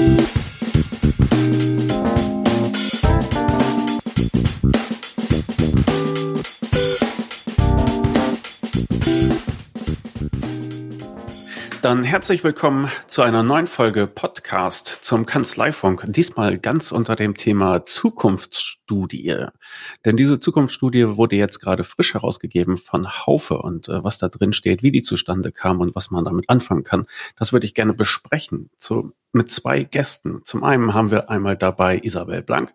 Thank you Dann herzlich willkommen zu einer neuen Folge Podcast zum Kanzleifunk. Diesmal ganz unter dem Thema Zukunftsstudie. Denn diese Zukunftsstudie wurde jetzt gerade frisch herausgegeben von Haufe und äh, was da drin steht, wie die zustande kam und was man damit anfangen kann, das würde ich gerne besprechen. Zu, mit zwei Gästen. Zum einen haben wir einmal dabei Isabel Blank,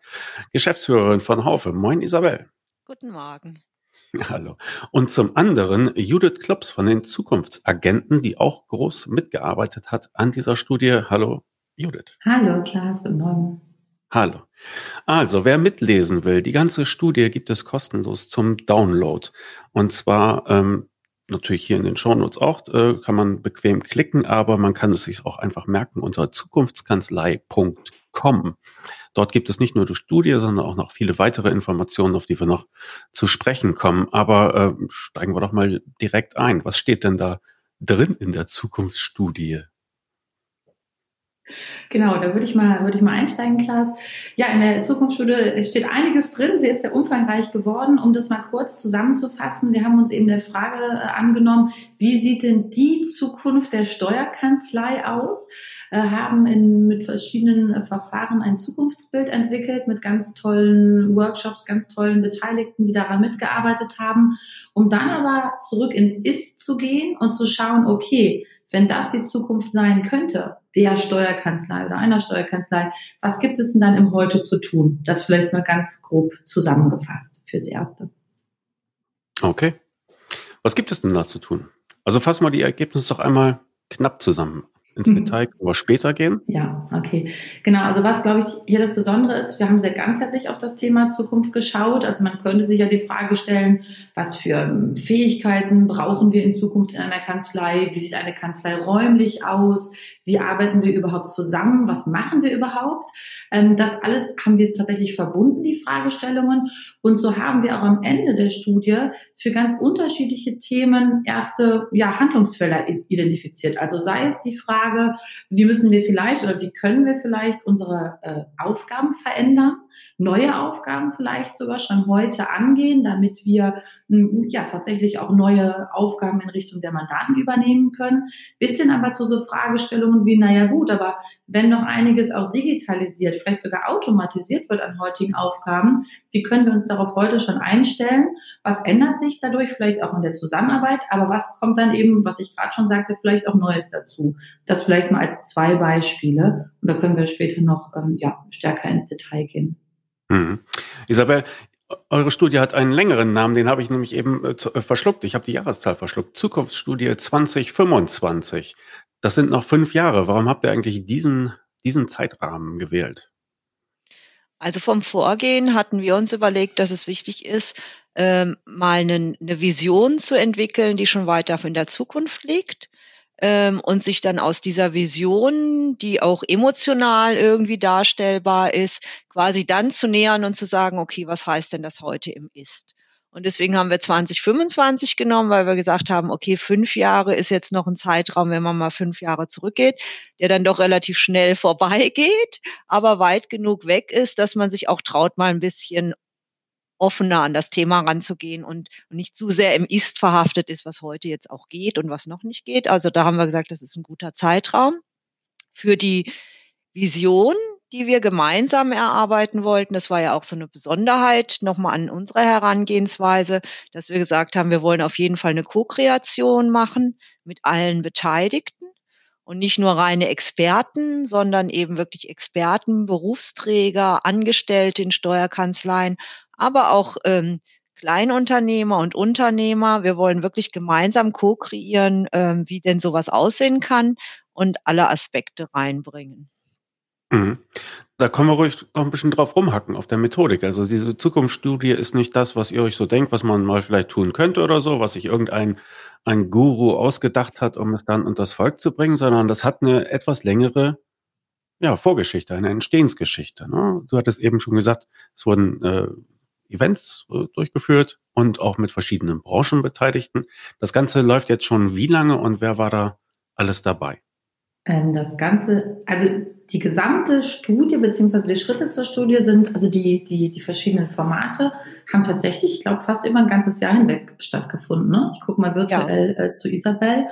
Geschäftsführerin von Haufe. Moin Isabel. Guten Morgen. Hallo. Und zum anderen Judith Klops von den Zukunftsagenten, die auch groß mitgearbeitet hat an dieser Studie. Hallo, Judith. Hallo, Klaas, guten Morgen. Hallo. Also, wer mitlesen will, die ganze Studie gibt es kostenlos zum Download. Und zwar ähm, natürlich hier in den Shownotes auch, äh, kann man bequem klicken, aber man kann es sich auch einfach merken unter zukunftskanzlei.com. Dort gibt es nicht nur die Studie, sondern auch noch viele weitere Informationen, auf die wir noch zu sprechen kommen. Aber äh, steigen wir doch mal direkt ein. Was steht denn da drin in der Zukunftsstudie? Genau, da würde ich mal, würde ich mal einsteigen, Klaas. Ja, in der Zukunftsstudie steht einiges drin. Sie ist sehr umfangreich geworden. Um das mal kurz zusammenzufassen, wir haben uns eben der Frage äh, angenommen, wie sieht denn die Zukunft der Steuerkanzlei aus? Äh, haben in, mit verschiedenen äh, Verfahren ein Zukunftsbild entwickelt, mit ganz tollen Workshops, ganz tollen Beteiligten, die daran mitgearbeitet haben, um dann aber zurück ins Ist zu gehen und zu schauen, okay, wenn das die Zukunft sein könnte, der Steuerkanzlei oder einer Steuerkanzlei, was gibt es denn dann im Heute zu tun? Das vielleicht mal ganz grob zusammengefasst fürs Erste. Okay. Was gibt es denn da zu tun? Also fassen wir die Ergebnisse doch einmal knapp zusammen. Ins mhm. Detail können wir später gehen. Ja, okay. Genau, also was, glaube ich, hier das Besondere ist, wir haben sehr ganzheitlich auf das Thema Zukunft geschaut. Also man könnte sich ja die Frage stellen, was für ähm, Fähigkeiten brauchen wir in Zukunft in einer Kanzlei? Wie sieht eine Kanzlei räumlich aus? Wie arbeiten wir überhaupt zusammen? Was machen wir überhaupt? Ähm, das alles haben wir tatsächlich verbunden, die Fragestellungen. Und so haben wir auch am Ende der Studie für ganz unterschiedliche Themen erste ja, Handlungsfelder identifiziert. Also sei es die Frage, Frage, wie müssen wir vielleicht oder wie können wir vielleicht unsere äh, Aufgaben verändern? Neue Aufgaben vielleicht sogar schon heute angehen, damit wir hm, ja tatsächlich auch neue Aufgaben in Richtung der Mandaten übernehmen können. Bisschen aber zu so Fragestellungen wie, naja gut, aber wenn noch einiges auch digitalisiert, vielleicht sogar automatisiert wird an heutigen Aufgaben, wie können wir uns darauf heute schon einstellen? Was ändert sich dadurch vielleicht auch in der Zusammenarbeit? Aber was kommt dann eben, was ich gerade schon sagte, vielleicht auch Neues dazu? Das vielleicht mal als zwei Beispiele. Und da können wir später noch ähm, ja, stärker ins Detail gehen. Mhm. Isabel, eure Studie hat einen längeren Namen, den habe ich nämlich eben äh, äh verschluckt. Ich habe die Jahreszahl verschluckt. Zukunftsstudie 2025. Das sind noch fünf Jahre. Warum habt ihr eigentlich diesen, diesen Zeitrahmen gewählt? Also vom Vorgehen hatten wir uns überlegt, dass es wichtig ist, ähm, mal eine, eine Vision zu entwickeln, die schon weiter in der Zukunft liegt ähm, und sich dann aus dieser Vision, die auch emotional irgendwie darstellbar ist, quasi dann zu nähern und zu sagen, okay, was heißt denn das heute im Ist? Und deswegen haben wir 2025 genommen, weil wir gesagt haben, okay, fünf Jahre ist jetzt noch ein Zeitraum, wenn man mal fünf Jahre zurückgeht, der dann doch relativ schnell vorbeigeht, aber weit genug weg ist, dass man sich auch traut, mal ein bisschen offener an das Thema ranzugehen und nicht zu sehr im Ist verhaftet ist, was heute jetzt auch geht und was noch nicht geht. Also da haben wir gesagt, das ist ein guter Zeitraum für die Vision, die wir gemeinsam erarbeiten wollten. Das war ja auch so eine Besonderheit nochmal an unserer Herangehensweise, dass wir gesagt haben, wir wollen auf jeden Fall eine Co-Kreation machen mit allen Beteiligten und nicht nur reine Experten, sondern eben wirklich Experten, Berufsträger, Angestellte in Steuerkanzleien, aber auch ähm, Kleinunternehmer und Unternehmer. Wir wollen wirklich gemeinsam co-kreieren, ähm, wie denn sowas aussehen kann und alle Aspekte reinbringen. Mhm. Da können wir ruhig noch ein bisschen drauf rumhacken auf der Methodik. Also diese Zukunftsstudie ist nicht das, was ihr euch so denkt, was man mal vielleicht tun könnte oder so, was sich irgendein ein Guru ausgedacht hat, um es dann unters Volk zu bringen, sondern das hat eine etwas längere ja, Vorgeschichte, eine Entstehensgeschichte. Ne? Du hattest eben schon gesagt, es wurden äh, Events äh, durchgeführt und auch mit verschiedenen Branchenbeteiligten. Das Ganze läuft jetzt schon wie lange und wer war da alles dabei? Ähm, das Ganze, also die gesamte Studie beziehungsweise die Schritte zur Studie sind, also die, die, die verschiedenen Formate haben tatsächlich, ich glaube, fast über ein ganzes Jahr hinweg stattgefunden. Ne? Ich gucke mal virtuell ja. äh, zu Isabel.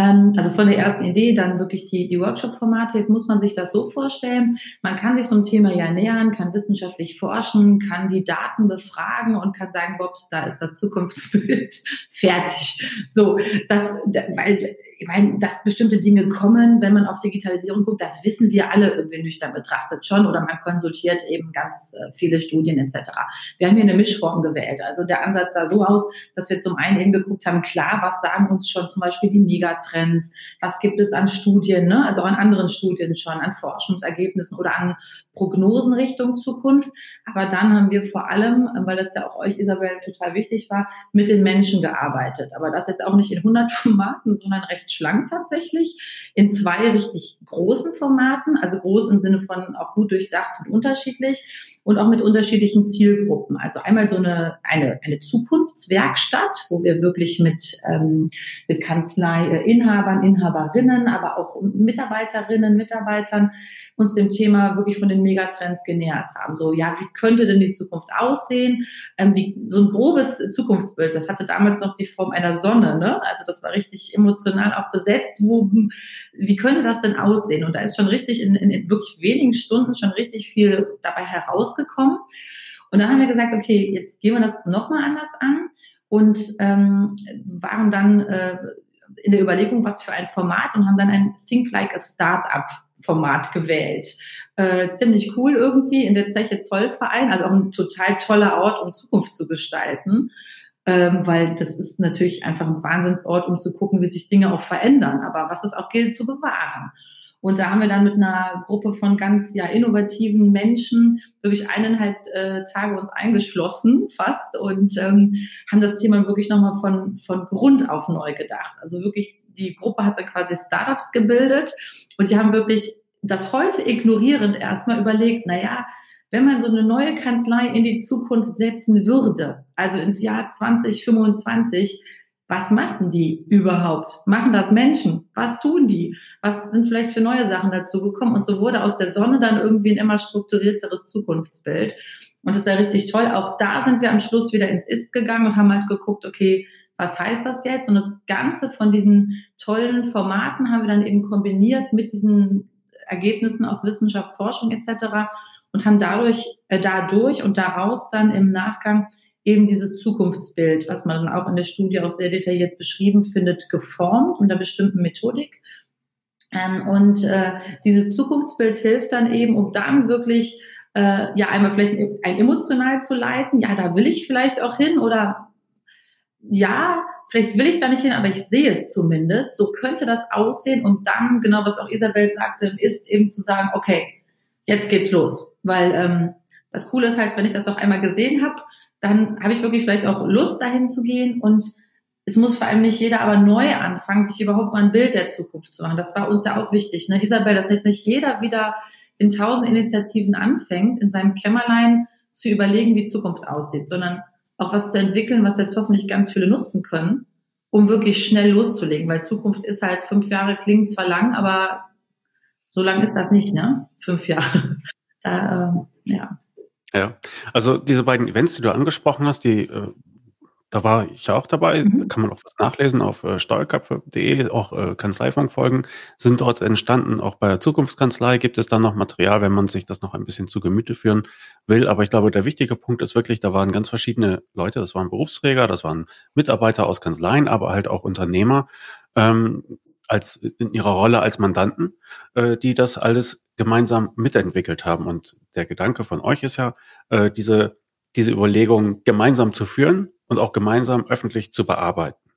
Ähm, also von der ersten Idee dann wirklich die, die Workshop-Formate. Jetzt muss man sich das so vorstellen. Man kann sich so ein Thema ja nähern, kann wissenschaftlich forschen, kann die Daten befragen und kann sagen, Bobs, da ist das Zukunftsbild fertig. So, das, weil, ich meine, dass bestimmte Dinge kommen, wenn man auf Digitalisierung guckt, das wissen wir alle irgendwie nüchtern betrachtet schon oder man konsultiert eben ganz äh, viele Studien etc. Wir haben hier eine Mischform gewählt. Also der Ansatz sah so aus, dass wir zum einen eben geguckt haben, klar, was sagen uns schon zum Beispiel die Megatrends was gibt es an Studien, ne? also an anderen Studien schon, an Forschungsergebnissen oder an Prognosen Richtung Zukunft. Aber dann haben wir vor allem, weil das ja auch euch, Isabel, total wichtig war, mit den Menschen gearbeitet. Aber das jetzt auch nicht in 100 Formaten, sondern recht schlank tatsächlich, in zwei richtig großen Formaten, also groß im Sinne von auch gut durchdacht und unterschiedlich und auch mit unterschiedlichen Zielgruppen. Also einmal so eine, eine, eine Zukunftswerkstatt, wo wir wirklich mit, ähm, mit Kanzlei-Inhabern, Inhaberinnen, aber auch Mitarbeiterinnen, Mitarbeitern uns dem Thema wirklich von den Megatrends genähert haben. So, ja, wie könnte denn die Zukunft aussehen? Ähm, wie, so ein grobes Zukunftsbild, das hatte damals noch die Form einer Sonne, ne? Also das war richtig emotional auch besetzt. Wo, wie könnte das denn aussehen? Und da ist schon richtig in, in, in wirklich wenigen Stunden schon richtig viel dabei herausgekommen. Und dann haben wir gesagt, okay, jetzt gehen wir das nochmal anders an und ähm, waren dann äh, in der Überlegung, was für ein Format und haben dann ein Think Like a Startup Format gewählt. Äh, ziemlich cool irgendwie in der Zeche Zollverein, also auch ein total toller Ort, um Zukunft zu gestalten, ähm, weil das ist natürlich einfach ein Wahnsinnsort, um zu gucken, wie sich Dinge auch verändern, aber was es auch gilt zu bewahren. Und da haben wir dann mit einer Gruppe von ganz ja innovativen Menschen wirklich eineinhalb äh, Tage uns eingeschlossen fast und ähm, haben das Thema wirklich nochmal von, von Grund auf neu gedacht. Also wirklich, die Gruppe hat dann quasi Startups gebildet und die haben wirklich das heute ignorierend erstmal überlegt, na ja, wenn man so eine neue Kanzlei in die Zukunft setzen würde, also ins Jahr 2025, was machen die überhaupt? Machen das Menschen? Was tun die? Was sind vielleicht für neue Sachen dazu gekommen? Und so wurde aus der Sonne dann irgendwie ein immer strukturierteres Zukunftsbild. Und das wäre richtig toll. Auch da sind wir am Schluss wieder ins Ist gegangen und haben halt geguckt, okay, was heißt das jetzt? Und das Ganze von diesen tollen Formaten haben wir dann eben kombiniert mit diesen Ergebnissen aus Wissenschaft, Forschung etc. und haben dadurch, äh, dadurch und daraus dann im Nachgang eben dieses Zukunftsbild, was man auch in der Studie auch sehr detailliert beschrieben findet, geformt unter bestimmten Methodik. Ähm, und äh, dieses Zukunftsbild hilft dann eben, um dann wirklich äh, ja einmal vielleicht ein emotional zu leiten. Ja, da will ich vielleicht auch hin oder ja, vielleicht will ich da nicht hin, aber ich sehe es zumindest. So könnte das aussehen und dann genau was auch Isabel sagte, ist eben zu sagen, okay, jetzt geht's los, weil ähm, das Coole ist halt, wenn ich das auch einmal gesehen habe, dann habe ich wirklich vielleicht auch Lust, dahin zu gehen und es muss vor allem nicht jeder aber neu anfangen, sich überhaupt mal ein Bild der Zukunft zu machen. Das war uns ja auch wichtig. Ne? Isabel, dass jetzt nicht jeder wieder in tausend Initiativen anfängt, in seinem Kämmerlein zu überlegen, wie Zukunft aussieht, sondern auch was zu entwickeln, was jetzt hoffentlich ganz viele nutzen können, um wirklich schnell loszulegen. Weil Zukunft ist halt, fünf Jahre klingt zwar lang, aber so lang ist das nicht, ne? Fünf Jahre. Da, äh, ja. Ja, also diese beiden Events, die du angesprochen hast, die äh, da war ich ja auch dabei, mhm. kann man auch was nachlesen auf äh, steuerköpfe.de, auch äh, Kanzleifunkfolgen sind dort entstanden. Auch bei der Zukunftskanzlei gibt es dann noch Material, wenn man sich das noch ein bisschen zu Gemüte führen will. Aber ich glaube, der wichtige Punkt ist wirklich, da waren ganz verschiedene Leute, das waren Berufsträger, das waren Mitarbeiter aus Kanzleien, aber halt auch Unternehmer ähm, als in ihrer Rolle als Mandanten, äh, die das alles gemeinsam mitentwickelt haben. Und der Gedanke von euch ist ja, äh, diese, diese Überlegung gemeinsam zu führen und auch gemeinsam öffentlich zu bearbeiten.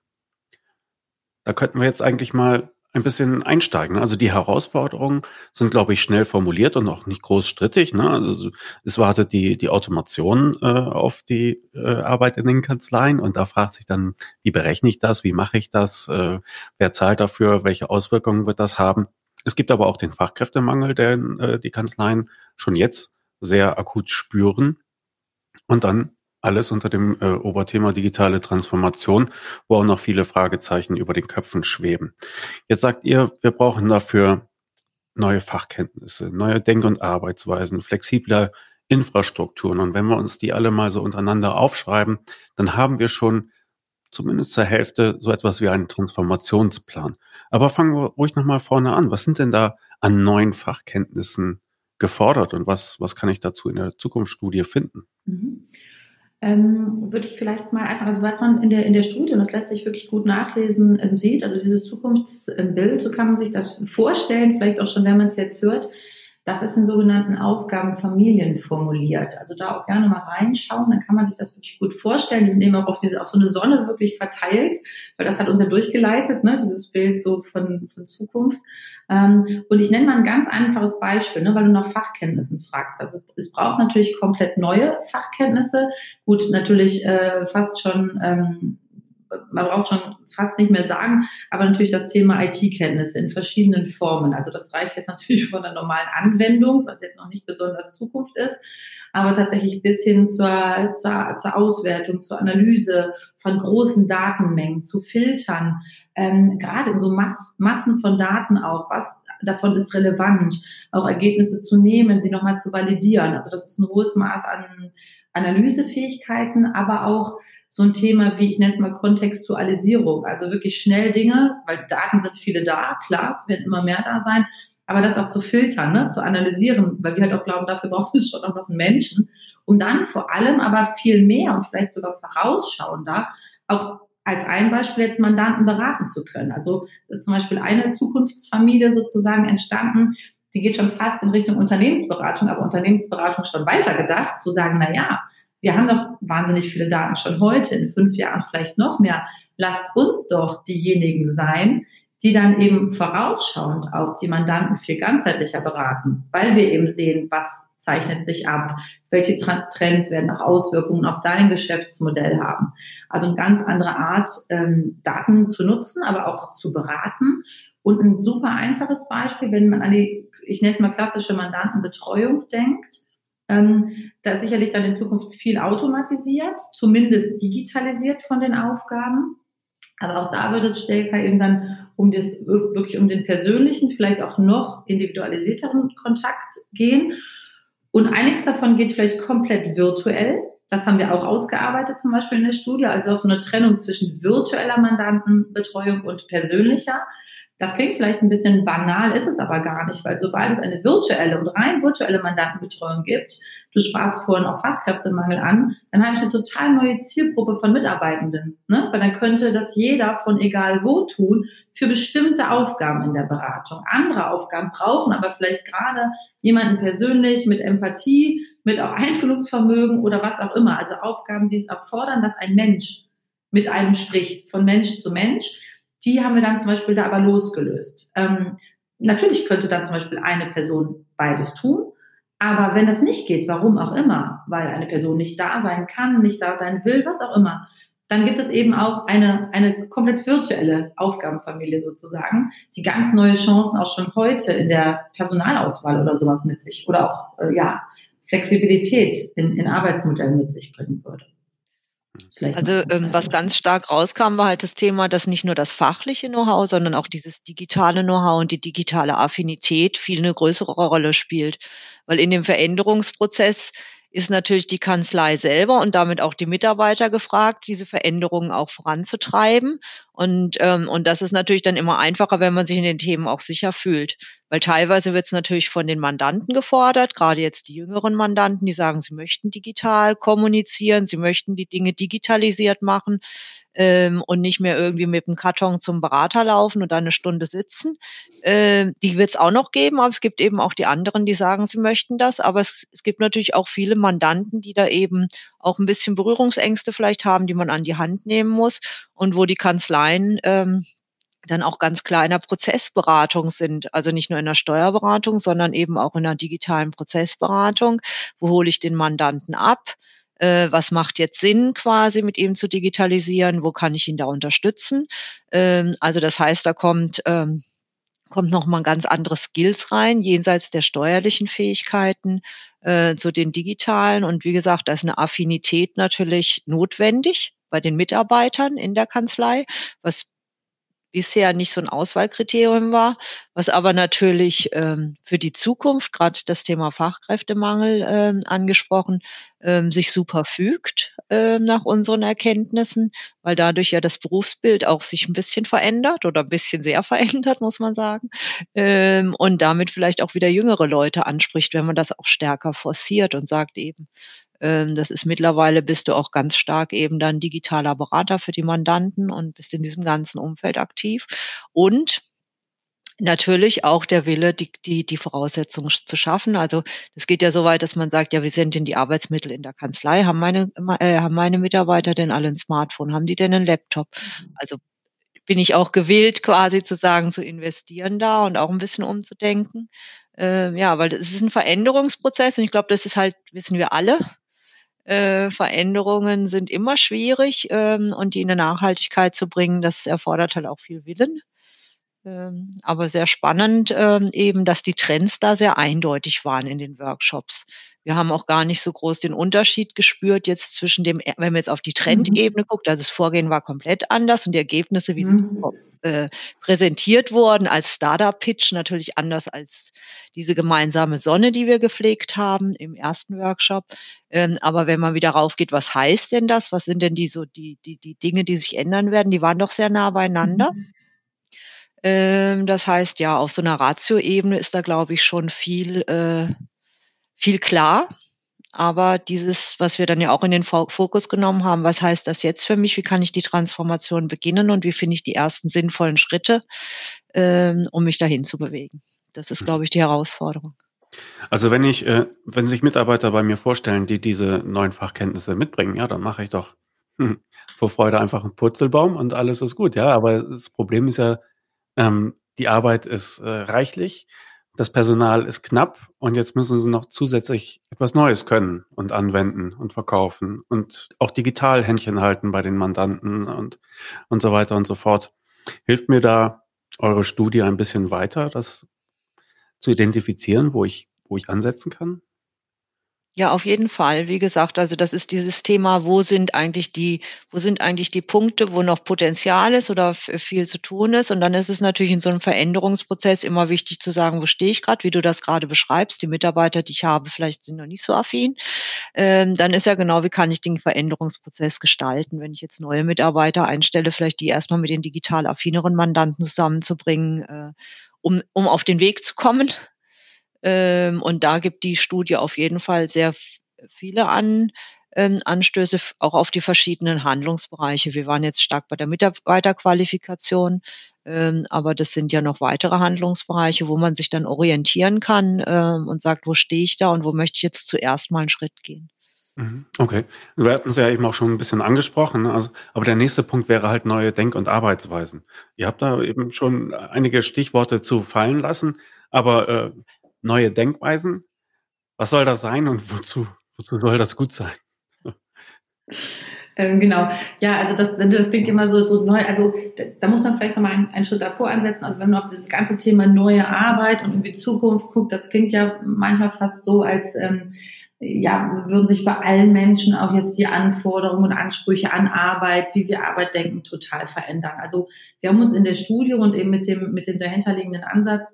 Da könnten wir jetzt eigentlich mal ein bisschen einsteigen. Also die Herausforderungen sind, glaube ich, schnell formuliert und auch nicht groß strittig. Ne? Also es wartet die, die Automation äh, auf die äh, Arbeit in den Kanzleien und da fragt sich dann, wie berechne ich das, wie mache ich das, äh, wer zahlt dafür, welche Auswirkungen wird das haben. Es gibt aber auch den Fachkräftemangel, den äh, die Kanzleien schon jetzt sehr akut spüren. Und dann alles unter dem äh, Oberthema digitale Transformation, wo auch noch viele Fragezeichen über den Köpfen schweben. Jetzt sagt ihr, wir brauchen dafür neue Fachkenntnisse, neue Denk- und Arbeitsweisen, flexibler Infrastrukturen. Und wenn wir uns die alle mal so untereinander aufschreiben, dann haben wir schon zumindest zur Hälfte so etwas wie einen Transformationsplan. Aber fangen wir ruhig nochmal vorne an. Was sind denn da an neuen Fachkenntnissen gefordert und was, was kann ich dazu in der Zukunftsstudie finden? Mhm. Ähm, würde ich vielleicht mal einfach, also was man in der, in der Studie, und das lässt sich wirklich gut nachlesen, ähm, sieht, also dieses Zukunftsbild, so kann man sich das vorstellen, vielleicht auch schon, wenn man es jetzt hört, das ist in sogenannten Aufgabenfamilien formuliert. Also da auch gerne mal reinschauen, dann kann man sich das wirklich gut vorstellen. Die sind eben auch auf diese, auf so eine Sonne wirklich verteilt, weil das hat uns ja durchgeleitet, ne, dieses Bild so von, von Zukunft. Ähm, und ich nenne mal ein ganz einfaches Beispiel, ne, weil du nach Fachkenntnissen fragst. Also es, es braucht natürlich komplett neue Fachkenntnisse. Gut, natürlich äh, fast schon ähm, man braucht schon fast nicht mehr sagen, aber natürlich das Thema IT-Kenntnisse in verschiedenen Formen. Also das reicht jetzt natürlich von der normalen Anwendung, was jetzt noch nicht besonders Zukunft ist, aber tatsächlich bis hin zur, zur, zur Auswertung, zur Analyse von großen Datenmengen, zu filtern, ähm, gerade in so Mass, Massen von Daten auch, was davon ist relevant, auch Ergebnisse zu nehmen, sie nochmal zu validieren. Also das ist ein hohes Maß an Analysefähigkeiten, aber auch so ein Thema wie, ich nenne es mal Kontextualisierung, also wirklich schnell Dinge, weil Daten sind viele da, klar, es werden immer mehr da sein, aber das auch zu filtern, ne, zu analysieren, weil wir halt auch glauben, dafür braucht es schon auch noch einen Menschen, um dann vor allem aber viel mehr und vielleicht sogar vorausschauender auch als ein Beispiel jetzt Mandanten beraten zu können. Also ist zum Beispiel eine Zukunftsfamilie sozusagen entstanden, die geht schon fast in Richtung Unternehmensberatung, aber Unternehmensberatung schon weitergedacht, zu sagen, na ja, wir haben doch wahnsinnig viele Daten schon heute, in fünf Jahren vielleicht noch mehr. Lasst uns doch diejenigen sein, die dann eben vorausschauend auch die Mandanten viel ganzheitlicher beraten, weil wir eben sehen, was zeichnet sich ab, welche Trends werden auch Auswirkungen auf dein Geschäftsmodell haben. Also eine ganz andere Art, ähm, Daten zu nutzen, aber auch zu beraten. Und ein super einfaches Beispiel, wenn man an die, ich nenne es mal klassische Mandantenbetreuung denkt, ähm, da ist sicherlich dann in Zukunft viel automatisiert, zumindest digitalisiert von den Aufgaben. Aber auch da wird es stärker eben dann um das, wirklich um den persönlichen, vielleicht auch noch individualisierteren Kontakt gehen. Und einiges davon geht vielleicht komplett virtuell. Das haben wir auch ausgearbeitet, zum Beispiel in der Studie. Also auch so eine Trennung zwischen virtueller Mandantenbetreuung und persönlicher. Das klingt vielleicht ein bisschen banal, ist es aber gar nicht, weil sobald es eine virtuelle und rein virtuelle Mandantenbetreuung gibt, du sprachst vorhin auch Fachkräftemangel an, dann habe ich eine total neue Zielgruppe von Mitarbeitenden. Ne? Weil dann könnte das jeder von egal wo tun für bestimmte Aufgaben in der Beratung. Andere Aufgaben brauchen aber vielleicht gerade jemanden persönlich mit Empathie, mit auch Einfühlungsvermögen oder was auch immer. Also Aufgaben, die es erfordern, dass ein Mensch mit einem spricht, von Mensch zu Mensch. Die haben wir dann zum Beispiel da aber losgelöst. Ähm, natürlich könnte dann zum Beispiel eine Person beides tun. Aber wenn das nicht geht, warum auch immer, weil eine Person nicht da sein kann, nicht da sein will, was auch immer, dann gibt es eben auch eine, eine komplett virtuelle Aufgabenfamilie sozusagen, die ganz neue Chancen auch schon heute in der Personalauswahl oder sowas mit sich oder auch äh, ja, Flexibilität in, in Arbeitsmodellen mit sich bringen würde. Vielleicht also ähm, was ganz stark rauskam, war halt das Thema, dass nicht nur das fachliche Know-how, sondern auch dieses digitale Know-how und die digitale Affinität viel eine größere Rolle spielt. Weil in dem Veränderungsprozess ist natürlich die Kanzlei selber und damit auch die Mitarbeiter gefragt, diese Veränderungen auch voranzutreiben. Und, ähm, und das ist natürlich dann immer einfacher, wenn man sich in den Themen auch sicher fühlt. Weil teilweise wird es natürlich von den Mandanten gefordert, gerade jetzt die jüngeren Mandanten, die sagen, sie möchten digital kommunizieren, sie möchten die Dinge digitalisiert machen ähm, und nicht mehr irgendwie mit dem Karton zum Berater laufen und eine Stunde sitzen. Ähm, die wird es auch noch geben, aber es gibt eben auch die anderen, die sagen, sie möchten das. Aber es, es gibt natürlich auch viele Mandanten, die da eben auch ein bisschen Berührungsängste vielleicht haben, die man an die Hand nehmen muss und wo die Kanzleien ähm, dann auch ganz klar in der Prozessberatung sind. Also nicht nur in der Steuerberatung, sondern eben auch in der digitalen Prozessberatung. Wo hole ich den Mandanten ab? Äh, was macht jetzt Sinn quasi mit ihm zu digitalisieren, wo kann ich ihn da unterstützen. Ähm, also das heißt, da kommt, ähm, kommt nochmal ein ganz anderes Skills rein, jenseits der steuerlichen Fähigkeiten äh, zu den digitalen. Und wie gesagt, da ist eine Affinität natürlich notwendig bei den Mitarbeitern in der Kanzlei, was bisher nicht so ein Auswahlkriterium war, was aber natürlich ähm, für die Zukunft, gerade das Thema Fachkräftemangel ähm, angesprochen, ähm, sich super fügt äh, nach unseren Erkenntnissen, weil dadurch ja das Berufsbild auch sich ein bisschen verändert oder ein bisschen sehr verändert, muss man sagen, ähm, und damit vielleicht auch wieder jüngere Leute anspricht, wenn man das auch stärker forciert und sagt eben, ähm, das ist mittlerweile bist du auch ganz stark eben dann digitaler Berater für die Mandanten und bist in diesem ganzen Umfeld aktiv. Und natürlich auch der Wille, die, die, die Voraussetzungen zu schaffen. Also es geht ja so weit, dass man sagt, ja, wie sind denn die Arbeitsmittel in der Kanzlei? Haben meine, äh, haben meine Mitarbeiter denn alle ein Smartphone? Haben die denn einen Laptop? Mhm. Also bin ich auch gewillt, quasi zu sagen, zu investieren da und auch ein bisschen umzudenken. Äh, ja, weil es ist ein Veränderungsprozess und ich glaube, das ist halt, wissen wir alle, äh, Veränderungen sind immer schwierig ähm, und die in eine Nachhaltigkeit zu bringen, das erfordert halt auch viel Willen. Ähm, aber sehr spannend ähm, eben, dass die Trends da sehr eindeutig waren in den Workshops. Wir haben auch gar nicht so groß den Unterschied gespürt jetzt zwischen dem, wenn man jetzt auf die mhm. Trendebene guckt, also das Vorgehen war komplett anders und die Ergebnisse, wie mhm. sie äh, präsentiert wurden als Startup-Pitch, natürlich anders als diese gemeinsame Sonne, die wir gepflegt haben im ersten Workshop. Ähm, aber wenn man wieder raufgeht, was heißt denn das? Was sind denn die so die, die, die Dinge, die sich ändern werden? Die waren doch sehr nah beieinander. Mhm. Ähm, das heißt, ja, auf so einer Ratio-Ebene ist da, glaube ich, schon viel, äh, viel klar. Aber dieses, was wir dann ja auch in den Fokus genommen haben, was heißt das jetzt für mich? Wie kann ich die Transformation beginnen und wie finde ich die ersten sinnvollen Schritte, ähm, um mich dahin zu bewegen? Das ist, glaube ich, die Herausforderung. Also wenn ich, äh, wenn sich Mitarbeiter bei mir vorstellen, die diese neuen Fachkenntnisse mitbringen, ja, dann mache ich doch hm, vor Freude einfach einen Purzelbaum und alles ist gut, ja. Aber das Problem ist ja, ähm, die Arbeit ist äh, reichlich, das Personal ist knapp und jetzt müssen sie noch zusätzlich etwas Neues können und anwenden und verkaufen und auch digital Händchen halten bei den Mandanten und, und so weiter und so fort. Hilft mir da eure Studie ein bisschen weiter, das zu identifizieren, wo ich, wo ich ansetzen kann? Ja, auf jeden Fall. Wie gesagt, also das ist dieses Thema, wo sind eigentlich die, wo sind eigentlich die Punkte, wo noch Potenzial ist oder viel zu tun ist. Und dann ist es natürlich in so einem Veränderungsprozess immer wichtig zu sagen, wo stehe ich gerade, wie du das gerade beschreibst. Die Mitarbeiter, die ich habe, vielleicht sind noch nicht so affin. Ähm, dann ist ja genau, wie kann ich den Veränderungsprozess gestalten, wenn ich jetzt neue Mitarbeiter einstelle, vielleicht die erstmal mit den digital affineren Mandanten zusammenzubringen, äh, um, um auf den Weg zu kommen ähm, und da gibt die Studie auf jeden Fall sehr viele an, ähm, Anstöße auch auf die verschiedenen Handlungsbereiche. Wir waren jetzt stark bei der Mitarbeiterqualifikation, ähm, aber das sind ja noch weitere Handlungsbereiche, wo man sich dann orientieren kann ähm, und sagt, wo stehe ich da und wo möchte ich jetzt zuerst mal einen Schritt gehen. Mhm. Okay. Wir hatten es ja eben auch schon ein bisschen angesprochen, ne? also, aber der nächste Punkt wäre halt neue Denk- und Arbeitsweisen. Ihr habt da eben schon einige Stichworte zu fallen lassen, aber äh, neue Denkweisen. Was soll das sein und wozu, wozu soll das gut sein? Ähm, genau, ja, also das, das klingt immer so, so neu, also da muss man vielleicht nochmal einen, einen Schritt davor ansetzen. Also wenn man auf dieses ganze Thema neue Arbeit und irgendwie Zukunft guckt, das klingt ja manchmal fast so, als ähm, ja, würden sich bei allen Menschen auch jetzt die Anforderungen und Ansprüche an Arbeit, wie wir Arbeit denken, total verändern. Also wir haben uns in der Studie und eben mit dem, mit dem dahinterliegenden Ansatz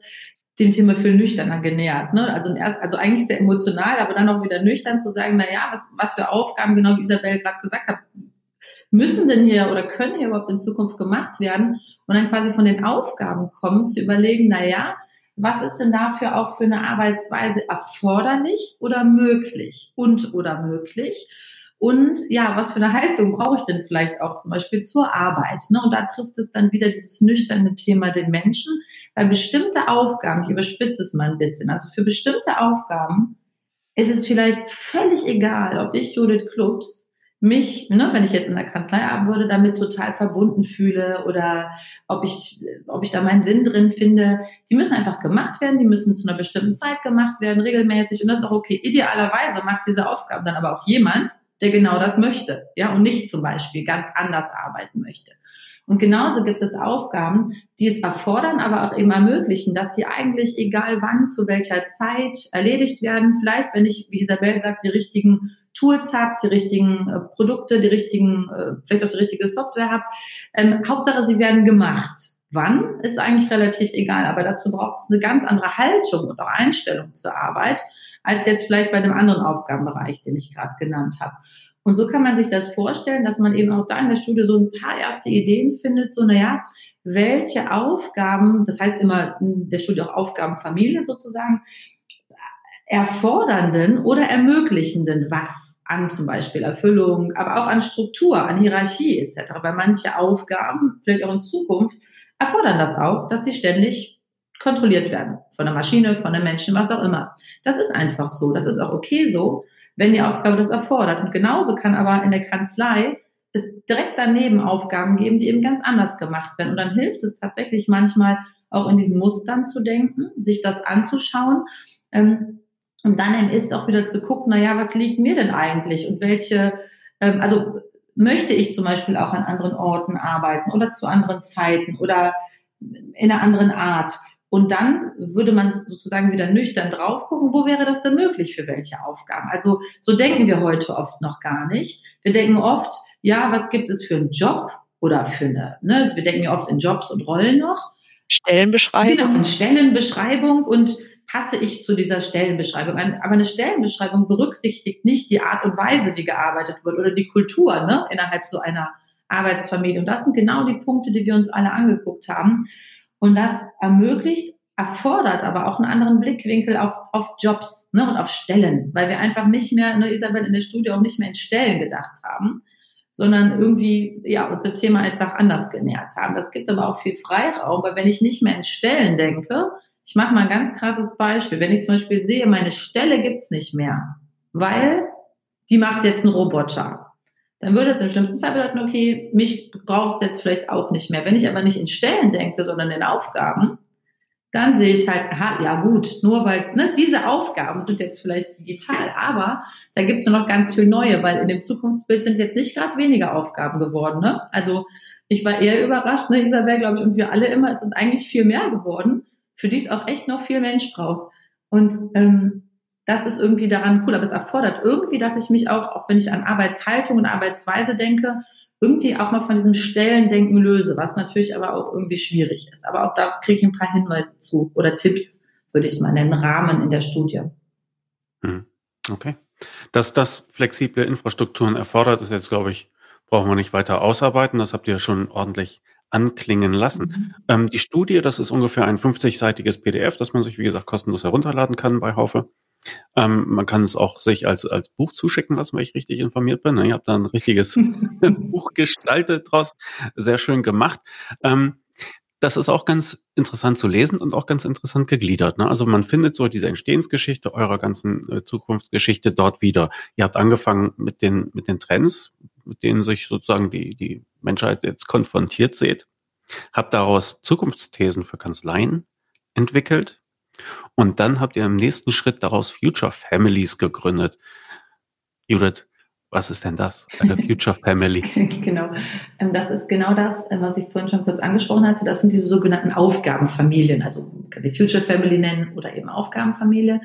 dem Thema viel nüchterner genähert. Ne? Also, erst, also eigentlich sehr emotional, aber dann auch wieder nüchtern zu sagen, na ja, was, was für Aufgaben, genau wie Isabel gerade gesagt hat, müssen denn hier oder können hier überhaupt in Zukunft gemacht werden? Und dann quasi von den Aufgaben kommen, zu überlegen, na ja, was ist denn dafür auch für eine Arbeitsweise erforderlich oder möglich und oder möglich? Und ja, was für eine Haltung brauche ich denn vielleicht auch zum Beispiel zur Arbeit? Ne? Und da trifft es dann wieder dieses nüchterne Thema den Menschen, weil bestimmte Aufgaben, ich überspitze es mal ein bisschen, also für bestimmte Aufgaben ist es vielleicht völlig egal, ob ich Judith Klubs mich, ne, wenn ich jetzt in der Kanzlei arbeiten würde, damit total verbunden fühle oder ob ich, ob ich da meinen Sinn drin finde. Die müssen einfach gemacht werden, die müssen zu einer bestimmten Zeit gemacht werden, regelmäßig und das ist auch okay. Idealerweise macht diese Aufgaben dann aber auch jemand, der genau das möchte, ja, und nicht zum Beispiel ganz anders arbeiten möchte. Und genauso gibt es Aufgaben, die es erfordern, aber auch eben ermöglichen, dass sie eigentlich egal wann, zu welcher Zeit erledigt werden. Vielleicht, wenn ich, wie Isabel sagt, die richtigen Tools habe, die richtigen äh, Produkte, die richtigen, äh, vielleicht auch die richtige Software habe. Ähm, Hauptsache, sie werden gemacht. wann, ist eigentlich relativ egal. Aber dazu braucht es eine ganz andere Haltung und auch Einstellung zur Arbeit, als jetzt vielleicht bei dem anderen Aufgabenbereich, den ich gerade genannt habe. Und so kann man sich das vorstellen, dass man eben auch da in der Studie so ein paar erste Ideen findet, so, naja, welche Aufgaben, das heißt immer in der Studie auch Aufgabenfamilie sozusagen, erfordernden oder ermöglichenden was an zum Beispiel Erfüllung, aber auch an Struktur, an Hierarchie etc. Weil manche Aufgaben, vielleicht auch in Zukunft, erfordern das auch, dass sie ständig kontrolliert werden. Von der Maschine, von den Menschen, was auch immer. Das ist einfach so. Das ist auch okay so, wenn die Aufgabe das erfordert. Und genauso kann aber in der Kanzlei es direkt daneben Aufgaben geben, die eben ganz anders gemacht werden. Und dann hilft es tatsächlich manchmal auch in diesen Mustern zu denken, sich das anzuschauen. Ähm, und dann eben ist auch wieder zu gucken, na ja, was liegt mir denn eigentlich und welche, ähm, also möchte ich zum Beispiel auch an anderen Orten arbeiten oder zu anderen Zeiten oder in einer anderen Art. Und dann würde man sozusagen wieder nüchtern drauf gucken, wo wäre das denn möglich für welche Aufgaben? Also so denken wir heute oft noch gar nicht. Wir denken oft, ja, was gibt es für einen Job oder für eine, ne? Also wir denken ja oft in Jobs und Rollen noch. Stellenbeschreibung. Genau, in Stellenbeschreibung und passe ich zu dieser Stellenbeschreibung an. Aber eine Stellenbeschreibung berücksichtigt nicht die Art und Weise, wie gearbeitet wird oder die Kultur ne, innerhalb so einer Arbeitsfamilie. Und das sind genau die Punkte, die wir uns alle angeguckt haben. Und das ermöglicht, erfordert aber auch einen anderen Blickwinkel auf, auf Jobs ne, und auf Stellen, weil wir einfach nicht mehr, ne, Isabel, in der Studie auch nicht mehr in Stellen gedacht haben, sondern irgendwie ja, uns dem Thema einfach anders genähert haben. Das gibt aber auch viel Freiraum, weil wenn ich nicht mehr in Stellen denke, ich mache mal ein ganz krasses Beispiel. Wenn ich zum Beispiel sehe, meine Stelle gibt's nicht mehr, weil die macht jetzt einen Roboter, dann würde es im schlimmsten Fall bedeuten, okay, mich braucht es jetzt vielleicht auch nicht mehr. Wenn ich aber nicht in Stellen denke, sondern in Aufgaben, dann sehe ich halt, aha, ja gut, nur weil ne, diese Aufgaben sind jetzt vielleicht digital, aber da gibt es noch ganz viel neue, weil in dem Zukunftsbild sind jetzt nicht gerade weniger Aufgaben geworden. Ne? Also ich war eher überrascht, ne, Isabel, glaube ich, und wir alle immer, es sind eigentlich viel mehr geworden für die es auch echt noch viel Mensch braucht. Und ähm, das ist irgendwie daran cool. Aber es erfordert irgendwie, dass ich mich auch, auch wenn ich an Arbeitshaltung und Arbeitsweise denke, irgendwie auch mal von diesem Stellendenken löse, was natürlich aber auch irgendwie schwierig ist. Aber auch da kriege ich ein paar Hinweise zu oder Tipps, würde ich es mal nennen, Rahmen in der Studie. Hm. Okay. Dass das flexible Infrastrukturen erfordert, ist jetzt, glaube ich, brauchen wir nicht weiter ausarbeiten. Das habt ihr schon ordentlich anklingen lassen. Mhm. Ähm, die Studie, das ist ungefähr ein 50-seitiges PDF, das man sich, wie gesagt, kostenlos herunterladen kann bei Haufe. Ähm, man kann es auch sich als, als Buch zuschicken lassen, wenn ich richtig informiert bin. Ich habe da ein richtiges Buch gestaltet draus. Sehr schön gemacht. Ähm, das ist auch ganz interessant zu lesen und auch ganz interessant gegliedert. Ne? Also man findet so diese Entstehensgeschichte eurer ganzen äh, Zukunftsgeschichte dort wieder. Ihr habt angefangen mit den, mit den Trends, mit denen sich sozusagen die, die Menschheit jetzt konfrontiert seht, habt daraus Zukunftsthesen für Kanzleien entwickelt und dann habt ihr im nächsten Schritt daraus Future Families gegründet. Judith, was ist denn das? Eine Future Family. genau. Ähm, das ist genau das, äh, was ich vorhin schon kurz angesprochen hatte. Das sind diese sogenannten Aufgabenfamilien. Also man kann sie Future Family nennen oder eben Aufgabenfamilie.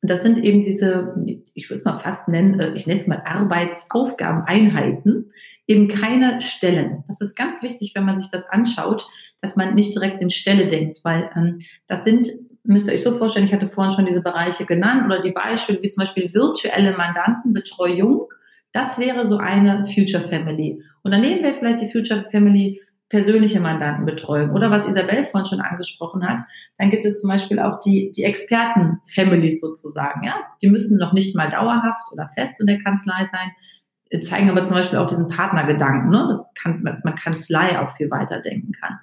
Und das sind eben diese, ich würde es mal fast nennen, äh, ich nenne es mal Arbeitsaufgabeneinheiten, eben keine Stellen. Das ist ganz wichtig, wenn man sich das anschaut, dass man nicht direkt in Stelle denkt, weil ähm, das sind, müsst ihr euch so vorstellen, ich hatte vorhin schon diese Bereiche genannt oder die Beispiele wie zum Beispiel virtuelle Mandantenbetreuung. Das wäre so eine Future Family. Und dann nehmen wir vielleicht die Future Family persönliche Mandantenbetreuung oder was Isabel vorhin schon angesprochen hat, dann gibt es zum Beispiel auch die, die Experten-Families sozusagen. Ja? Die müssen noch nicht mal dauerhaft oder fest in der Kanzlei sein, zeigen aber zum Beispiel auch diesen Partnergedanken, ne? das kann, dass man Kanzlei auch viel weiter denken kann.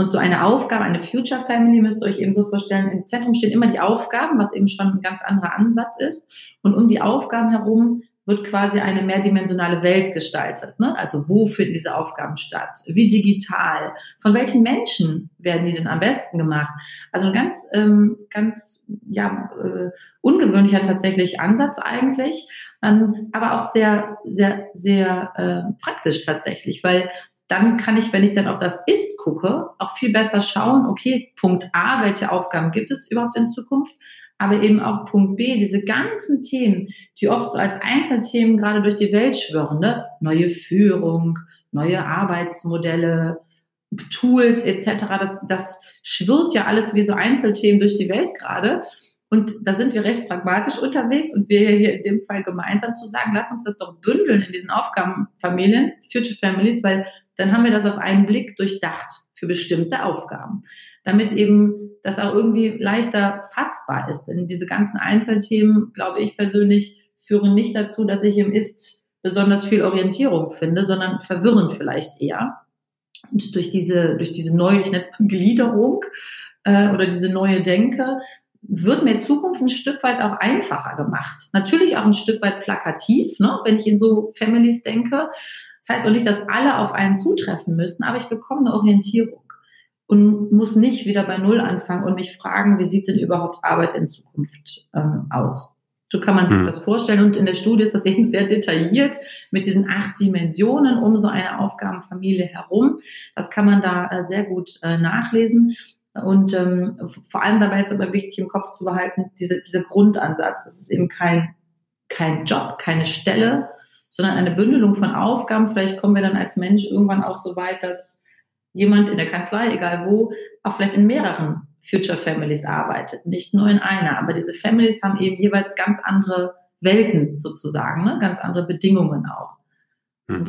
Und so eine Aufgabe, eine Future Family müsst ihr euch eben so vorstellen, im Zentrum stehen immer die Aufgaben, was eben schon ein ganz anderer Ansatz ist. Und um die Aufgaben herum wird quasi eine mehrdimensionale Welt gestaltet. Ne? Also wo finden diese Aufgaben statt? Wie digital? Von welchen Menschen werden die denn am besten gemacht? Also ein ganz, ähm, ganz ja, äh, ungewöhnlicher tatsächlich Ansatz eigentlich, ähm, aber auch sehr, sehr, sehr äh, praktisch tatsächlich, weil dann kann ich, wenn ich dann auf das Ist gucke, auch viel besser schauen, okay, Punkt A, welche Aufgaben gibt es überhaupt in Zukunft? aber eben auch Punkt B, diese ganzen Themen, die oft so als Einzelthemen gerade durch die Welt schwirren, ne? neue Führung, neue Arbeitsmodelle, Tools etc. Das, das schwirrt ja alles wie so Einzelthemen durch die Welt gerade. Und da sind wir recht pragmatisch unterwegs und wir hier in dem Fall gemeinsam zu sagen, lass uns das doch bündeln in diesen Aufgabenfamilien, Future Families, weil dann haben wir das auf einen Blick durchdacht für bestimmte Aufgaben. Damit eben das auch irgendwie leichter fassbar ist. Denn diese ganzen Einzelthemen, glaube ich persönlich, führen nicht dazu, dass ich im Ist besonders viel Orientierung finde, sondern verwirren vielleicht eher. Und durch diese, durch diese neue, ich nenne es Gliederung äh, oder diese neue Denke, wird mir Zukunft ein Stück weit auch einfacher gemacht. Natürlich auch ein Stück weit plakativ, ne? wenn ich in so Families denke. Das heißt auch nicht, dass alle auf einen zutreffen müssen, aber ich bekomme eine Orientierung und muss nicht wieder bei Null anfangen und mich fragen, wie sieht denn überhaupt Arbeit in Zukunft ähm, aus? So kann man sich mhm. das vorstellen. Und in der Studie ist das eben sehr detailliert mit diesen acht Dimensionen um so eine Aufgabenfamilie herum. Das kann man da äh, sehr gut äh, nachlesen. Und ähm, vor allem dabei ist aber wichtig im Kopf zu behalten, diese, dieser Grundansatz. Das ist eben kein, kein Job, keine Stelle, sondern eine Bündelung von Aufgaben. Vielleicht kommen wir dann als Mensch irgendwann auch so weit, dass jemand in der Kanzlei, egal wo, auch vielleicht in mehreren Future Families arbeitet, nicht nur in einer. Aber diese Families haben eben jeweils ganz andere Welten sozusagen, ne? ganz andere Bedingungen auch. Hm.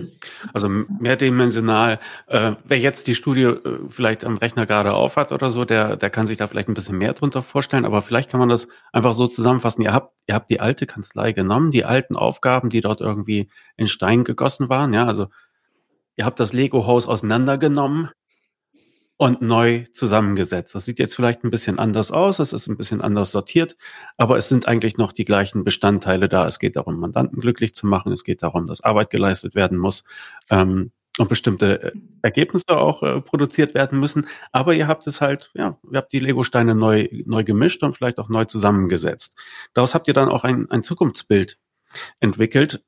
Also mehrdimensional. Äh, wer jetzt die Studie äh, vielleicht am Rechner gerade aufhat oder so, der, der kann sich da vielleicht ein bisschen mehr drunter vorstellen. Aber vielleicht kann man das einfach so zusammenfassen. Ihr habt, ihr habt die alte Kanzlei genommen, die alten Aufgaben, die dort irgendwie in Stein gegossen waren. Ja, also ihr habt das Lego-Haus auseinandergenommen und neu zusammengesetzt. Das sieht jetzt vielleicht ein bisschen anders aus, es ist ein bisschen anders sortiert, aber es sind eigentlich noch die gleichen Bestandteile da. Es geht darum, Mandanten glücklich zu machen, es geht darum, dass Arbeit geleistet werden muss ähm, und bestimmte äh, Ergebnisse auch äh, produziert werden müssen. Aber ihr habt es halt, ja, ihr habt die Lego-Steine neu, neu gemischt und vielleicht auch neu zusammengesetzt. Daraus habt ihr dann auch ein, ein Zukunftsbild entwickelt.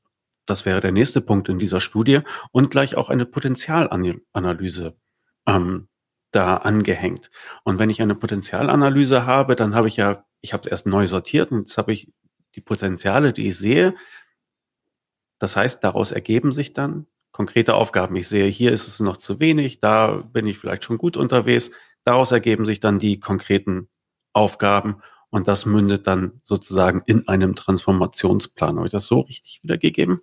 Das wäre der nächste Punkt in dieser Studie und gleich auch eine Potenzialanalyse ähm, da angehängt. Und wenn ich eine Potenzialanalyse habe, dann habe ich ja, ich habe es erst neu sortiert und jetzt habe ich die Potenziale, die ich sehe. Das heißt, daraus ergeben sich dann konkrete Aufgaben. Ich sehe, hier ist es noch zu wenig, da bin ich vielleicht schon gut unterwegs. Daraus ergeben sich dann die konkreten Aufgaben und das mündet dann sozusagen in einem Transformationsplan. Habe ich das so richtig wiedergegeben?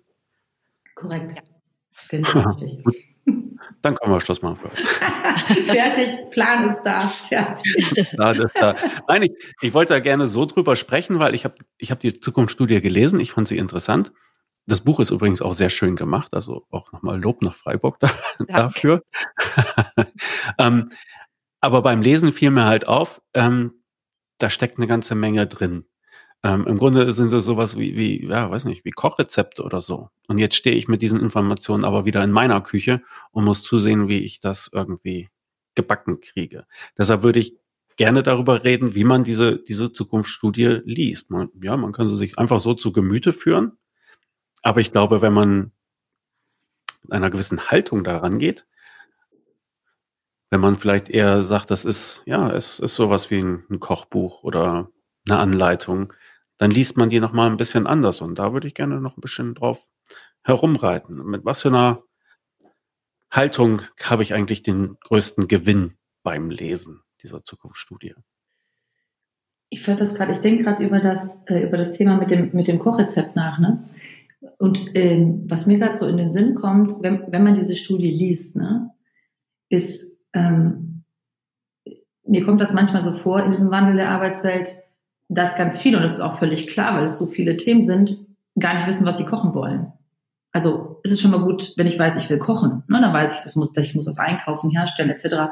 Korrekt. Genau richtig. Dann können wir Schluss machen. Fertig, Plan ist da, fertig. Plan ist da. Nein, ich, ich wollte da gerne so drüber sprechen, weil ich habe ich hab die Zukunftsstudie gelesen, ich fand sie interessant. Das Buch ist übrigens auch sehr schön gemacht, also auch nochmal Lob nach Freiburg da, dafür. ähm, aber beim Lesen fiel mir halt auf, ähm, da steckt eine ganze Menge drin. Ähm, Im Grunde sind es sowas wie, wie, ja, weiß nicht, wie Kochrezepte oder so. Und jetzt stehe ich mit diesen Informationen aber wieder in meiner Küche und muss zusehen, wie ich das irgendwie gebacken kriege. Deshalb würde ich gerne darüber reden, wie man diese, diese Zukunftsstudie liest. Man, ja, man kann sie sich einfach so zu Gemüte führen. Aber ich glaube, wenn man mit einer gewissen Haltung daran geht, wenn man vielleicht eher sagt, das ist, ja, es ist sowas wie ein, ein Kochbuch oder eine Anleitung, dann liest man die nochmal ein bisschen anders. Und da würde ich gerne noch ein bisschen drauf herumreiten. Mit was für einer Haltung habe ich eigentlich den größten Gewinn beim Lesen dieser Zukunftsstudie? Ich fand das gerade, ich denke gerade über das, äh, über das Thema mit dem, mit dem Kochrezept nach, ne? Und ähm, was mir gerade so in den Sinn kommt, wenn, wenn man diese Studie liest, ne, ist, ähm, mir kommt das manchmal so vor in diesem Wandel der Arbeitswelt, dass ganz viele, und das ist auch völlig klar, weil es so viele Themen sind, gar nicht wissen, was sie kochen wollen. Also es ist schon mal gut, wenn ich weiß, ich will kochen. Ne? Dann weiß ich, was muss, ich muss das einkaufen, herstellen etc.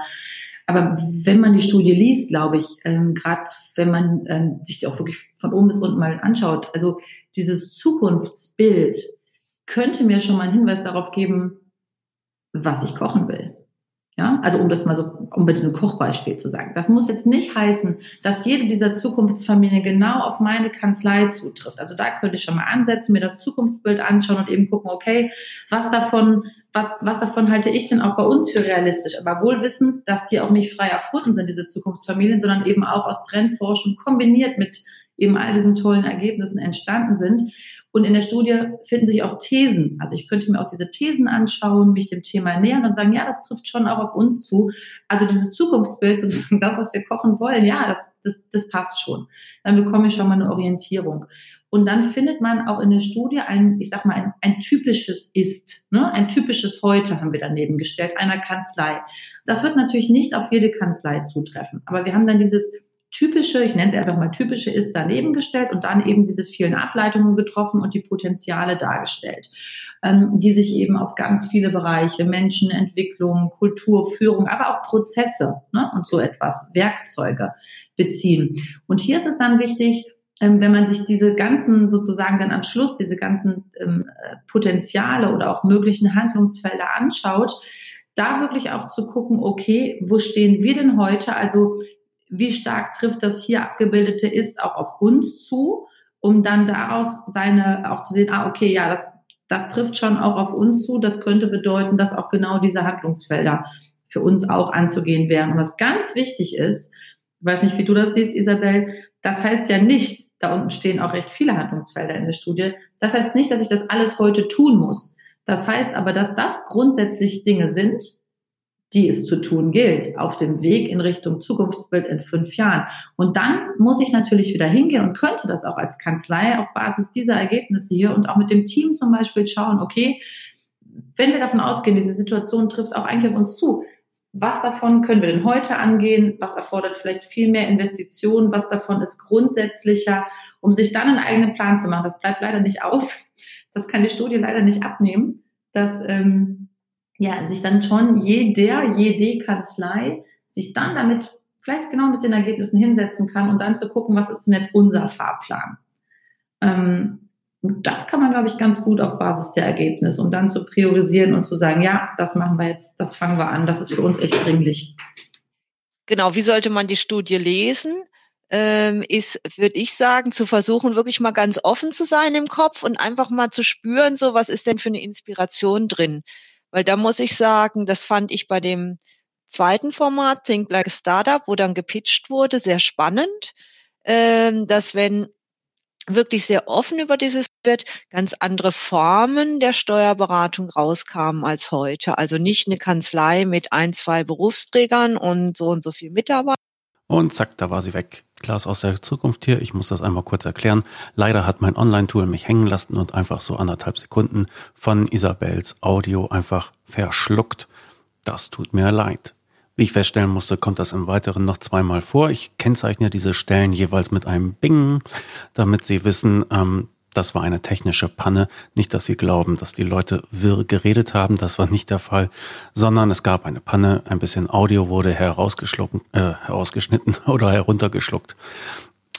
Aber wenn man die Studie liest, glaube ich, ähm, gerade wenn man ähm, sich die auch wirklich von oben bis unten mal anschaut, also dieses Zukunftsbild könnte mir schon mal einen Hinweis darauf geben, was ich kochen will. Ja, also um das mal so, um bei diesem Kochbeispiel zu sagen. Das muss jetzt nicht heißen, dass jede dieser Zukunftsfamilien genau auf meine Kanzlei zutrifft. Also da könnte ich schon mal ansetzen, mir das Zukunftsbild anschauen und eben gucken, okay, was davon, was, was davon halte ich denn auch bei uns für realistisch? Aber wohl wissend, dass die auch nicht frei erfunden sind, diese Zukunftsfamilien, sondern eben auch aus Trendforschung kombiniert mit eben all diesen tollen Ergebnissen entstanden sind. Und in der Studie finden sich auch Thesen. Also ich könnte mir auch diese Thesen anschauen, mich dem Thema nähern und sagen, ja, das trifft schon auch auf uns zu. Also dieses Zukunftsbild, sozusagen das, was wir kochen wollen, ja, das, das, das passt schon. Dann bekomme ich schon mal eine Orientierung. Und dann findet man auch in der Studie ein, ich sag mal, ein, ein typisches Ist, ne? ein typisches Heute haben wir daneben gestellt, einer Kanzlei. Das wird natürlich nicht auf jede Kanzlei zutreffen. Aber wir haben dann dieses typische, ich nenne es einfach mal typische Ist daneben gestellt und dann eben diese vielen Ableitungen getroffen und die Potenziale dargestellt, ähm, die sich eben auf ganz viele Bereiche, Menschen, Entwicklung, Kultur, Führung, aber auch Prozesse ne, und so etwas, Werkzeuge beziehen. Und hier ist es dann wichtig, ähm, wenn man sich diese ganzen sozusagen dann am Schluss, diese ganzen ähm, Potenziale oder auch möglichen Handlungsfelder anschaut, da wirklich auch zu gucken, okay, wo stehen wir denn heute? Also wie stark trifft das hier abgebildete ist auch auf uns zu, um dann daraus seine auch zu sehen, ah, okay, ja, das, das trifft schon auch auf uns zu. Das könnte bedeuten, dass auch genau diese Handlungsfelder für uns auch anzugehen wären. Und was ganz wichtig ist, ich weiß nicht, wie du das siehst, Isabel, das heißt ja nicht, da unten stehen auch recht viele Handlungsfelder in der Studie. Das heißt nicht, dass ich das alles heute tun muss. Das heißt aber, dass das grundsätzlich Dinge sind, die es zu tun gilt, auf dem Weg in Richtung Zukunftsbild in fünf Jahren. Und dann muss ich natürlich wieder hingehen und könnte das auch als Kanzlei auf Basis dieser Ergebnisse hier und auch mit dem Team zum Beispiel schauen, okay, wenn wir davon ausgehen, diese Situation trifft auch eigentlich auf uns zu, was davon können wir denn heute angehen? Was erfordert vielleicht viel mehr Investitionen? Was davon ist grundsätzlicher, um sich dann einen eigenen Plan zu machen? Das bleibt leider nicht aus. Das kann die Studie leider nicht abnehmen, dass ähm, ja sich dann schon jeder, jede Kanzlei sich dann damit vielleicht genau mit den Ergebnissen hinsetzen kann und dann zu gucken, was ist denn jetzt unser Fahrplan? Ähm, das kann man, glaube ich, ganz gut auf Basis der Ergebnisse und dann zu priorisieren und zu sagen, ja, das machen wir jetzt, das fangen wir an, das ist für uns echt dringlich. Genau, wie sollte man die Studie lesen? Ähm, ist, würde ich sagen, zu versuchen, wirklich mal ganz offen zu sein im Kopf und einfach mal zu spüren, so was ist denn für eine Inspiration drin? Weil da muss ich sagen, das fand ich bei dem zweiten Format, Think Like a Startup, wo dann gepitcht wurde, sehr spannend, ähm, dass wenn wirklich sehr offen über dieses wird, ganz andere Formen der Steuerberatung rauskamen als heute. Also nicht eine Kanzlei mit ein, zwei Berufsträgern und so und so viel Mitarbeiter. Und zack, da war sie weg. Klaas aus der Zukunft hier. Ich muss das einmal kurz erklären. Leider hat mein Online-Tool mich hängen lassen und einfach so anderthalb Sekunden von Isabels Audio einfach verschluckt. Das tut mir leid. Wie ich feststellen musste, kommt das im Weiteren noch zweimal vor. Ich kennzeichne diese Stellen jeweils mit einem Bing, damit Sie wissen, ähm, das war eine technische Panne. Nicht, dass Sie glauben, dass die Leute wirr geredet haben. Das war nicht der Fall, sondern es gab eine Panne. Ein bisschen Audio wurde herausgeschluckt, äh, herausgeschnitten oder heruntergeschluckt.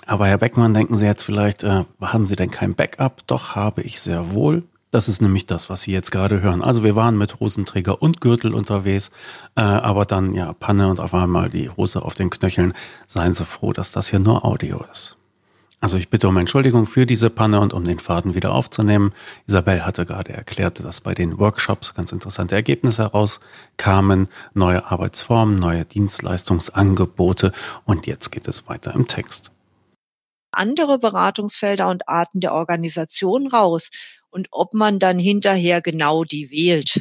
Aber Herr Beckmann, denken Sie jetzt vielleicht, äh, haben Sie denn kein Backup? Doch habe ich sehr wohl. Das ist nämlich das, was Sie jetzt gerade hören. Also wir waren mit Hosenträger und Gürtel unterwegs, äh, aber dann ja Panne und auf einmal die Hose auf den Knöcheln. Seien Sie froh, dass das hier nur Audio ist. Also ich bitte um Entschuldigung für diese Panne und um den Faden wieder aufzunehmen. Isabel hatte gerade erklärt, dass bei den Workshops ganz interessante Ergebnisse herauskamen, neue Arbeitsformen, neue Dienstleistungsangebote und jetzt geht es weiter im Text. Andere Beratungsfelder und Arten der Organisation raus und ob man dann hinterher genau die wählt.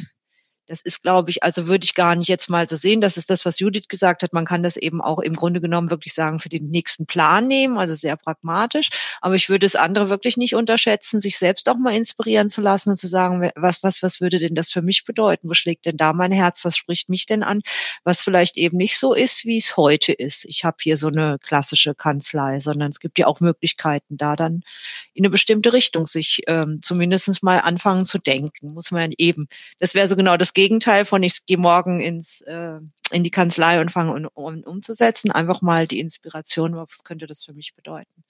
Das ist, glaube ich, also würde ich gar nicht jetzt mal so sehen. Das ist das, was Judith gesagt hat. Man kann das eben auch im Grunde genommen wirklich sagen, für den nächsten Plan nehmen, also sehr pragmatisch. Aber ich würde das andere wirklich nicht unterschätzen, sich selbst auch mal inspirieren zu lassen und zu sagen, was, was, was würde denn das für mich bedeuten? Wo schlägt denn da mein Herz? Was spricht mich denn an? Was vielleicht eben nicht so ist, wie es heute ist. Ich habe hier so eine klassische Kanzlei, sondern es gibt ja auch Möglichkeiten, da dann in eine bestimmte Richtung sich ähm, zumindest mal anfangen zu denken. Muss man eben. Das wäre so genau das Gegenteil von ich gehe morgen ins äh, in die Kanzlei und fange an um, umzusetzen. Einfach mal die Inspiration, was könnte das für mich bedeuten.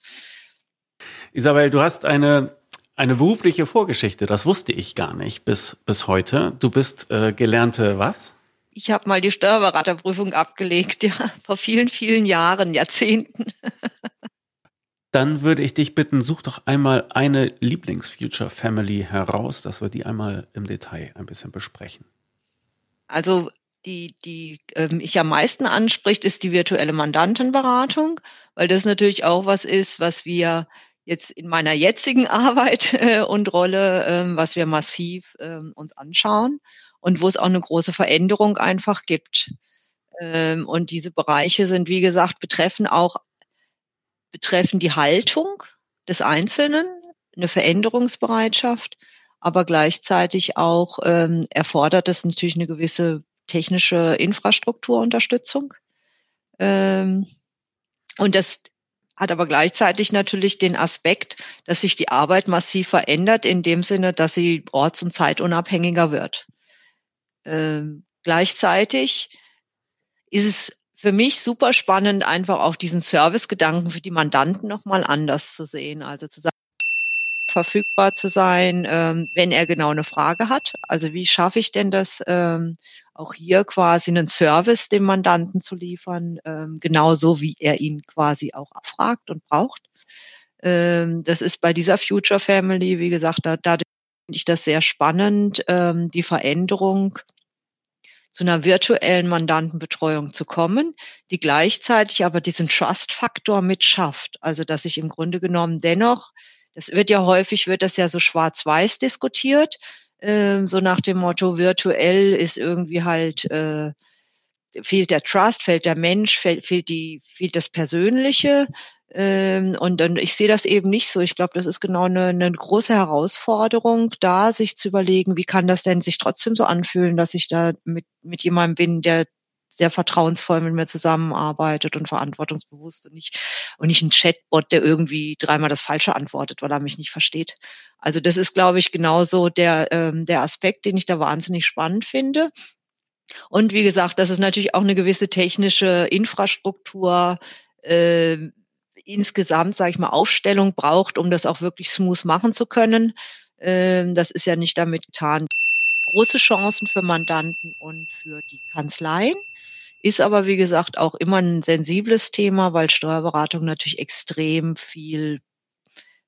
Isabel, du hast eine eine berufliche Vorgeschichte. Das wusste ich gar nicht bis bis heute. Du bist äh, gelernte was? Ich habe mal die Steuerberaterprüfung abgelegt, ja, vor vielen, vielen Jahren, Jahrzehnten. Dann würde ich dich bitten, such doch einmal eine Lieblings-Future Family heraus, dass wir die einmal im Detail ein bisschen besprechen. Also die, die ähm, mich am meisten anspricht, ist die virtuelle Mandantenberatung, weil das natürlich auch was ist, was wir jetzt in meiner jetzigen Arbeit äh, und Rolle, ähm, was wir massiv ähm, uns anschauen und wo es auch eine große Veränderung einfach gibt. Ähm, und diese Bereiche sind, wie gesagt, betreffen auch betreffen die Haltung des Einzelnen, eine Veränderungsbereitschaft, aber gleichzeitig auch ähm, erfordert es natürlich eine gewisse technische Infrastrukturunterstützung. Ähm, und das hat aber gleichzeitig natürlich den Aspekt, dass sich die Arbeit massiv verändert, in dem Sinne, dass sie orts- und zeitunabhängiger wird. Ähm, gleichzeitig ist es für mich super spannend, einfach auch diesen Servicegedanken für die Mandanten nochmal anders zu sehen. Also zu sagen, verfügbar zu sein, ähm, wenn er genau eine Frage hat. Also wie schaffe ich denn das, ähm, auch hier quasi einen Service dem Mandanten zu liefern, ähm, genauso wie er ihn quasi auch abfragt und braucht. Ähm, das ist bei dieser Future Family, wie gesagt, da, da finde ich das sehr spannend, ähm, die Veränderung zu einer virtuellen Mandantenbetreuung zu kommen, die gleichzeitig aber diesen Trust-Faktor mitschafft. Also dass ich im Grunde genommen dennoch, das wird ja häufig, wird das ja so schwarz-weiß diskutiert, äh, so nach dem Motto, virtuell ist irgendwie halt, äh, fehlt der Trust, fehlt der Mensch, fehlt, fehlt, die, fehlt das Persönliche. Ähm, und dann, ich sehe das eben nicht so. Ich glaube, das ist genau eine, eine große Herausforderung, da sich zu überlegen, wie kann das denn sich trotzdem so anfühlen, dass ich da mit, mit jemandem bin, der sehr vertrauensvoll mit mir zusammenarbeitet und verantwortungsbewusst und nicht, und nicht ein Chatbot, der irgendwie dreimal das Falsche antwortet, weil er mich nicht versteht. Also das ist, glaube ich, genauso der, ähm, der Aspekt, den ich da wahnsinnig spannend finde. Und wie gesagt, das ist natürlich auch eine gewisse technische Infrastruktur, äh, insgesamt, sage ich mal, Aufstellung braucht, um das auch wirklich smooth machen zu können. Ähm, das ist ja nicht damit getan. Große Chancen für Mandanten und für die Kanzleien. Ist aber, wie gesagt, auch immer ein sensibles Thema, weil Steuerberatung natürlich extrem viel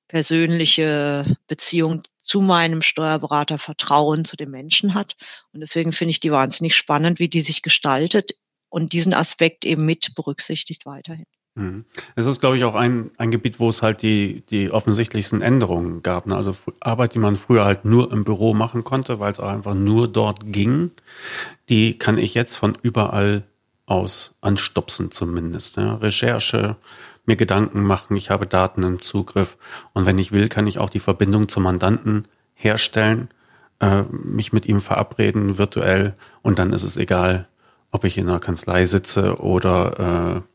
persönliche Beziehung zu meinem Steuerberater, Vertrauen zu dem Menschen hat. Und deswegen finde ich die wahnsinnig spannend, wie die sich gestaltet und diesen Aspekt eben mit berücksichtigt weiterhin. Mhm. Es ist, glaube ich, auch ein, ein Gebiet, wo es halt die, die offensichtlichsten Änderungen gab. Ne? Also Arbeit, die man früher halt nur im Büro machen konnte, weil es auch einfach nur dort ging, die kann ich jetzt von überall aus anstupsen zumindest. Ja? Recherche, mir Gedanken machen, ich habe Daten im Zugriff und wenn ich will, kann ich auch die Verbindung zum Mandanten herstellen, äh, mich mit ihm verabreden virtuell und dann ist es egal, ob ich in einer Kanzlei sitze oder äh,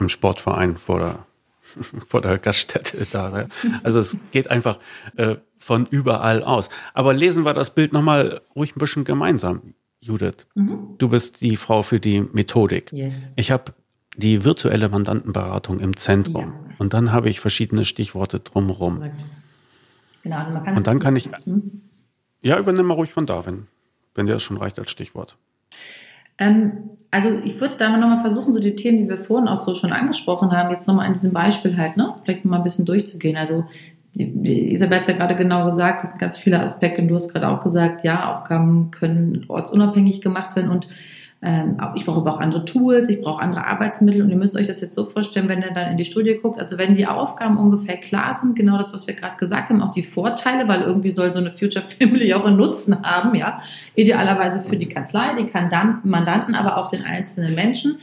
im Sportverein vor der, vor der Gaststätte da. Also es geht einfach äh, von überall aus. Aber lesen wir das Bild nochmal ruhig ein bisschen gemeinsam. Judith, mhm. du bist die Frau für die Methodik. Yes. Ich habe die virtuelle Mandantenberatung im Zentrum. Ja. Und dann habe ich verschiedene Stichworte drumherum. Genau, also Und dann kann ich. Ja, übernimm mal ruhig von da, wenn, wenn dir das schon reicht als Stichwort. Ähm, also ich würde da nochmal versuchen, so die Themen, die wir vorhin auch so schon angesprochen haben, jetzt nochmal in diesem Beispiel halt, ne, vielleicht nochmal ein bisschen durchzugehen. Also Isabel hat es ja gerade genau gesagt, es sind ganz viele Aspekte und du hast gerade auch gesagt, ja, Aufgaben können ortsunabhängig gemacht werden und ähm, ich brauche auch andere Tools, ich brauche andere Arbeitsmittel und ihr müsst euch das jetzt so vorstellen, wenn ihr dann in die Studie guckt, also wenn die Aufgaben ungefähr klar sind, genau das, was wir gerade gesagt haben, auch die Vorteile, weil irgendwie soll so eine Future Family auch einen Nutzen haben, ja, idealerweise für die Kanzlei, die Mandanten, aber auch den einzelnen Menschen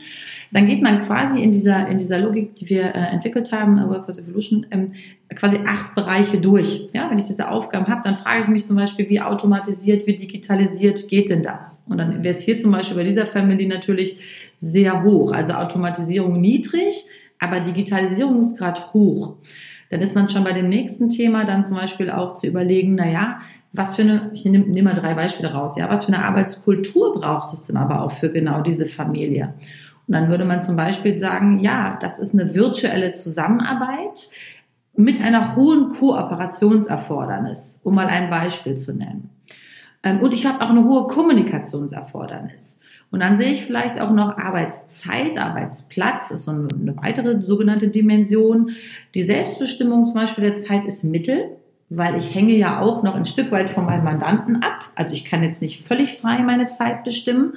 dann geht man quasi in dieser, in dieser Logik, die wir äh, entwickelt haben, äh, Workforce Evolution, ähm, quasi acht Bereiche durch. Ja, wenn ich diese Aufgaben habe, dann frage ich mich zum Beispiel, wie automatisiert, wie digitalisiert geht denn das? Und dann wäre es hier zum Beispiel bei dieser Family natürlich sehr hoch. Also Automatisierung niedrig, aber Digitalisierungsgrad hoch. Dann ist man schon bei dem nächsten Thema dann zum Beispiel auch zu überlegen, na ja, was für eine, ich nehme nehm mal drei Beispiele raus, ja, was für eine Arbeitskultur braucht es denn aber auch für genau diese Familie? Und dann würde man zum Beispiel sagen, ja, das ist eine virtuelle Zusammenarbeit mit einer hohen Kooperationserfordernis, um mal ein Beispiel zu nennen. Ähm, und ich habe auch eine hohe Kommunikationserfordernis. Und dann sehe ich vielleicht auch noch Arbeitszeit, Arbeitsplatz, ist so eine weitere sogenannte Dimension. Die Selbstbestimmung zum Beispiel der Zeit ist Mittel, weil ich hänge ja auch noch ein Stück weit von meinem Mandanten ab. Also ich kann jetzt nicht völlig frei meine Zeit bestimmen.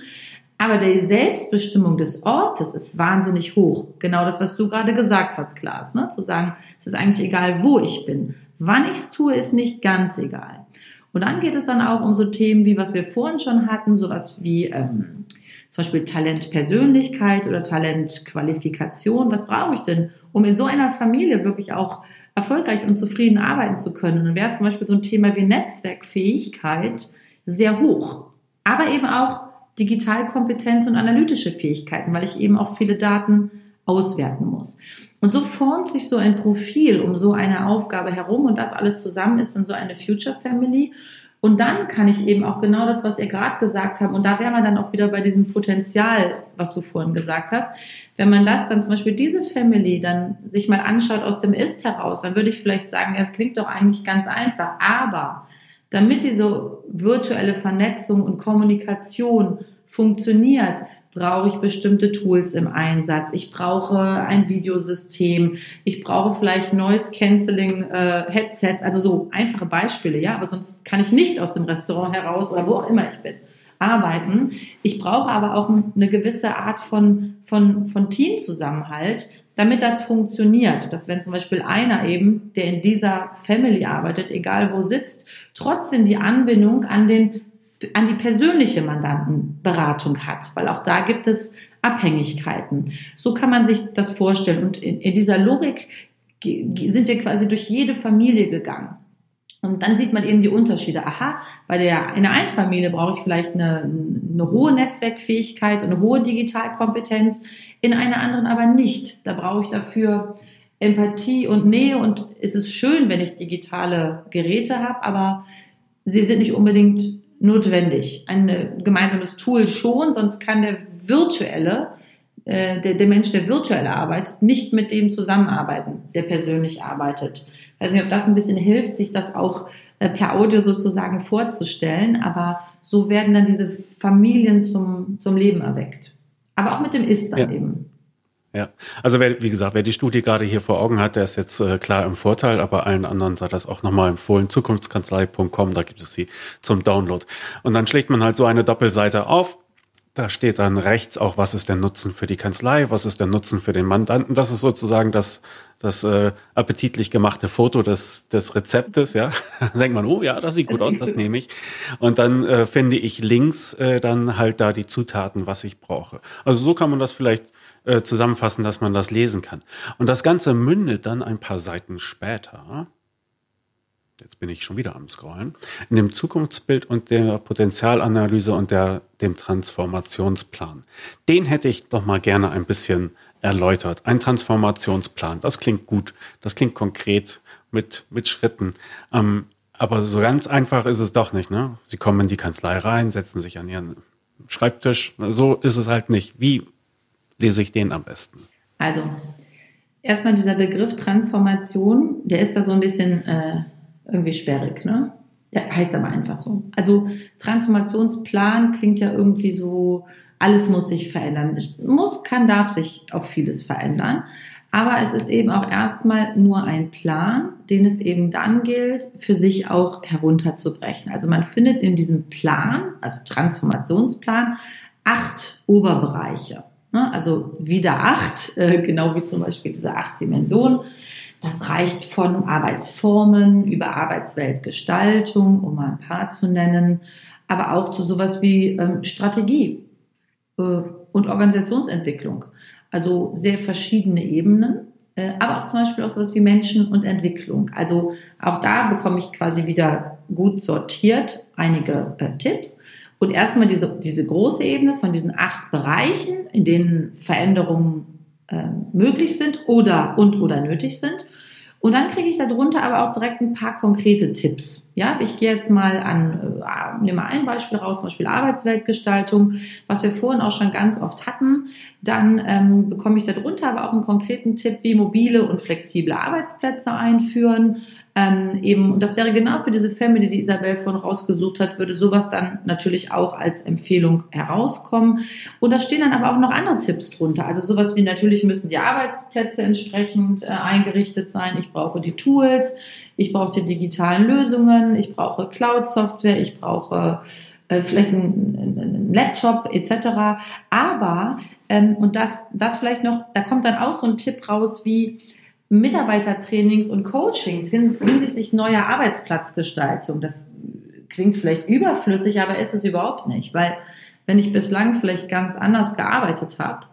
Aber die Selbstbestimmung des Ortes ist wahnsinnig hoch. Genau das, was du gerade gesagt hast, Klaas. Ne? Zu sagen, es ist eigentlich egal, wo ich bin. Wann ich es tue, ist nicht ganz egal. Und dann geht es dann auch um so Themen wie, was wir vorhin schon hatten, sowas wie ähm, zum Beispiel Talentpersönlichkeit oder Talentqualifikation. Was brauche ich denn, um in so einer Familie wirklich auch erfolgreich und zufrieden arbeiten zu können? Dann wäre es zum Beispiel so ein Thema wie Netzwerkfähigkeit sehr hoch. Aber eben auch Digitalkompetenz und analytische Fähigkeiten, weil ich eben auch viele Daten auswerten muss. Und so formt sich so ein Profil um so eine Aufgabe herum und das alles zusammen ist dann so eine Future Family. Und dann kann ich eben auch genau das, was ihr gerade gesagt habt, und da wären wir dann auch wieder bei diesem Potenzial, was du vorhin gesagt hast. Wenn man das dann zum Beispiel diese Family dann sich mal anschaut aus dem Ist heraus, dann würde ich vielleicht sagen, ja, klingt doch eigentlich ganz einfach. Aber damit diese virtuelle Vernetzung und Kommunikation funktioniert, brauche ich bestimmte Tools im Einsatz. Ich brauche ein Videosystem. Ich brauche vielleicht Noise Cancelling äh, Headsets. Also so einfache Beispiele, ja. Aber sonst kann ich nicht aus dem Restaurant heraus oder wo auch immer ich bin arbeiten. Ich brauche aber auch eine gewisse Art von, von, von Teamzusammenhalt, damit das funktioniert, dass wenn zum Beispiel einer eben, der in dieser Family arbeitet, egal wo sitzt, trotzdem die Anbindung an den an die persönliche Mandantenberatung hat, weil auch da gibt es Abhängigkeiten. So kann man sich das vorstellen. Und in, in dieser Logik sind wir quasi durch jede Familie gegangen. Und dann sieht man eben die Unterschiede. Aha, bei der, in der Einfamilie brauche ich vielleicht eine, eine hohe Netzwerkfähigkeit eine hohe Digitalkompetenz in einer anderen aber nicht. Da brauche ich dafür Empathie und Nähe und es ist schön, wenn ich digitale Geräte habe, aber sie sind nicht unbedingt notwendig. Ein gemeinsames Tool schon, sonst kann der virtuelle, äh, der, der Mensch, der virtuell arbeitet, nicht mit dem zusammenarbeiten, der persönlich arbeitet. Ich weiß nicht, ob das ein bisschen hilft, sich das auch äh, per Audio sozusagen vorzustellen, aber so werden dann diese Familien zum, zum Leben erweckt. Aber auch mit dem Ist dann ja. eben. Ja, also wer, wie gesagt, wer die Studie gerade hier vor Augen hat, der ist jetzt äh, klar im Vorteil, aber allen anderen sei das auch nochmal empfohlen. Zukunftskanzlei.com, da gibt es sie zum Download. Und dann schlägt man halt so eine Doppelseite auf. Da steht dann rechts auch, was ist der Nutzen für die Kanzlei, was ist der Nutzen für den Mandanten. Das ist sozusagen das, das äh, appetitlich gemachte Foto des, des Rezeptes. Ja, dann denkt man, oh ja, das sieht gut das aus, das nehme ich. Und dann äh, finde ich links äh, dann halt da die Zutaten, was ich brauche. Also so kann man das vielleicht äh, zusammenfassen, dass man das lesen kann. Und das Ganze mündet dann ein paar Seiten später, jetzt bin ich schon wieder am Scrollen, in dem Zukunftsbild und der Potenzialanalyse und der, dem Transformationsplan. Den hätte ich doch mal gerne ein bisschen erläutert. Ein Transformationsplan, das klingt gut, das klingt konkret mit, mit Schritten. Ähm, aber so ganz einfach ist es doch nicht. Ne? Sie kommen in die Kanzlei rein, setzen sich an ihren Schreibtisch. So ist es halt nicht. Wie lese ich den am besten? Also, erstmal dieser Begriff Transformation, der ist da so ein bisschen äh, irgendwie sperrig, ne? Ja, heißt aber einfach so. Also Transformationsplan klingt ja irgendwie so, alles muss sich verändern. Muss, kann, darf sich auch vieles verändern. Aber es ist eben auch erstmal nur ein Plan, den es eben dann gilt, für sich auch herunterzubrechen. Also man findet in diesem Plan, also Transformationsplan, acht Oberbereiche. Ne? Also wieder acht, äh, genau wie zum Beispiel diese acht Dimensionen. Das reicht von Arbeitsformen über Arbeitsweltgestaltung, um mal ein paar zu nennen, aber auch zu sowas wie ähm, Strategie äh, und Organisationsentwicklung. Also sehr verschiedene Ebenen, äh, aber auch zum Beispiel auch sowas wie Menschen und Entwicklung. Also auch da bekomme ich quasi wieder gut sortiert einige äh, Tipps. Und erstmal diese, diese große Ebene von diesen acht Bereichen, in denen Veränderungen äh, möglich sind oder und oder nötig sind. Und dann kriege ich darunter aber auch direkt ein paar konkrete Tipps. Ja, ich gehe jetzt mal an, äh, nehme mal ein Beispiel raus, zum Beispiel Arbeitsweltgestaltung, was wir vorhin auch schon ganz oft hatten. Dann ähm, bekomme ich darunter aber auch einen konkreten Tipp, wie mobile und flexible Arbeitsplätze einführen, ähm, eben, und das wäre genau für diese Family, die Isabel von rausgesucht hat, würde sowas dann natürlich auch als Empfehlung herauskommen. Und da stehen dann aber auch noch andere Tipps drunter. Also sowas wie natürlich müssen die Arbeitsplätze entsprechend äh, eingerichtet sein. Ich brauche die Tools, ich brauche die digitalen Lösungen, ich brauche Cloud-Software, ich brauche äh, vielleicht ein, ein Laptop etc. Aber, ähm, und das, das vielleicht noch, da kommt dann auch so ein Tipp raus wie Mitarbeitertrainings und Coachings hinsichtlich neuer Arbeitsplatzgestaltung. Das klingt vielleicht überflüssig, aber ist es überhaupt nicht, weil wenn ich bislang vielleicht ganz anders gearbeitet habe,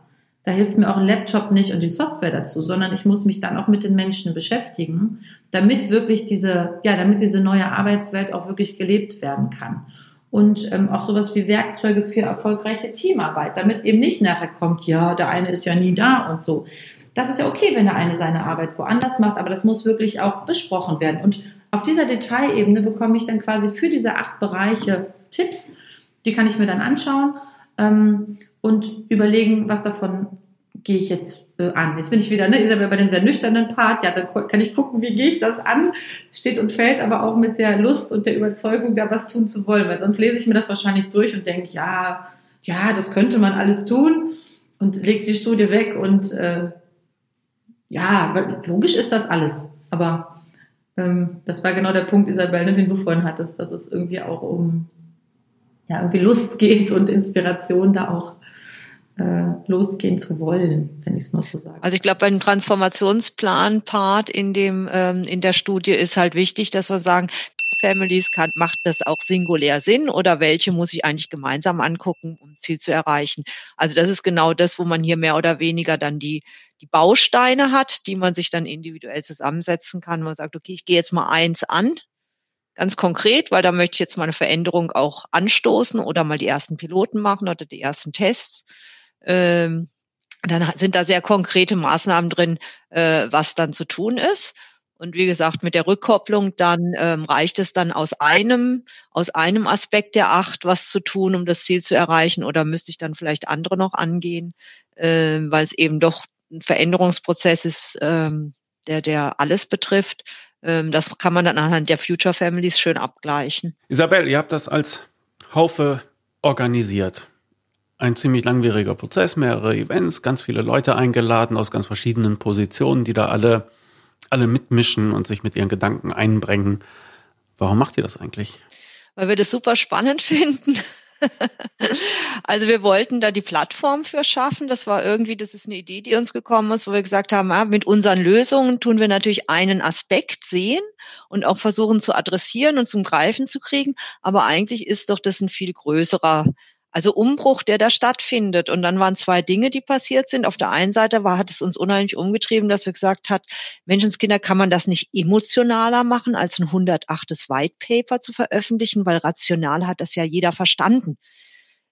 da hilft mir auch ein Laptop nicht und die Software dazu, sondern ich muss mich dann auch mit den Menschen beschäftigen, damit wirklich diese, ja, damit diese neue Arbeitswelt auch wirklich gelebt werden kann. Und ähm, auch sowas wie Werkzeuge für erfolgreiche Teamarbeit, damit eben nicht nachher kommt, ja, der eine ist ja nie da und so. Das ist ja okay, wenn der eine seine Arbeit woanders macht, aber das muss wirklich auch besprochen werden. Und auf dieser Detailebene bekomme ich dann quasi für diese acht Bereiche Tipps, die kann ich mir dann anschauen ähm, und überlegen, was davon gehe ich jetzt äh, an. Jetzt bin ich wieder, ne, Isabel, bei dem sehr nüchternen Part. Ja, dann kann ich gucken, wie gehe ich das an. Steht und fällt aber auch mit der Lust und der Überzeugung, da was tun zu wollen. Weil sonst lese ich mir das wahrscheinlich durch und denke, ja, ja, das könnte man alles tun und leg die Studie weg und äh, ja, logisch ist das alles. Aber ähm, das war genau der Punkt, Isabel, ne, den du vorhin hattest, dass es irgendwie auch um ja, irgendwie Lust geht und Inspiration da auch äh, losgehen zu wollen, wenn ich es mal so sage. Also ich glaube, beim Transformationsplan-Part in dem ähm, in der Studie ist halt wichtig, dass wir sagen, Families kann, macht das auch singulär Sinn oder welche muss ich eigentlich gemeinsam angucken, um Ziel zu erreichen? Also das ist genau das, wo man hier mehr oder weniger dann die die Bausteine hat, die man sich dann individuell zusammensetzen kann. Man sagt, okay, ich gehe jetzt mal eins an, ganz konkret, weil da möchte ich jetzt mal eine Veränderung auch anstoßen oder mal die ersten Piloten machen oder die ersten Tests. Ähm, dann sind da sehr konkrete Maßnahmen drin, äh, was dann zu tun ist. Und wie gesagt, mit der Rückkopplung dann ähm, reicht es dann aus einem, aus einem Aspekt der acht was zu tun, um das Ziel zu erreichen, oder müsste ich dann vielleicht andere noch angehen, äh, weil es eben doch ein Veränderungsprozess ist, ähm, der, der alles betrifft. Ähm, das kann man dann anhand der Future Families schön abgleichen. Isabel, ihr habt das als Haufe organisiert. Ein ziemlich langwieriger Prozess, mehrere Events, ganz viele Leute eingeladen aus ganz verschiedenen Positionen, die da alle, alle mitmischen und sich mit ihren Gedanken einbringen. Warum macht ihr das eigentlich? Weil wir das super spannend finden. also wir wollten da die Plattform für schaffen. Das war irgendwie, das ist eine Idee, die uns gekommen ist, wo wir gesagt haben, ja, mit unseren Lösungen tun wir natürlich einen Aspekt sehen und auch versuchen zu adressieren und zum Greifen zu kriegen. Aber eigentlich ist doch das ein viel größerer also Umbruch, der da stattfindet. Und dann waren zwei Dinge, die passiert sind. Auf der einen Seite war, hat es uns unheimlich umgetrieben, dass wir gesagt hat, Menschenskinder kann man das nicht emotionaler machen, als ein 108. White Paper zu veröffentlichen, weil rational hat das ja jeder verstanden.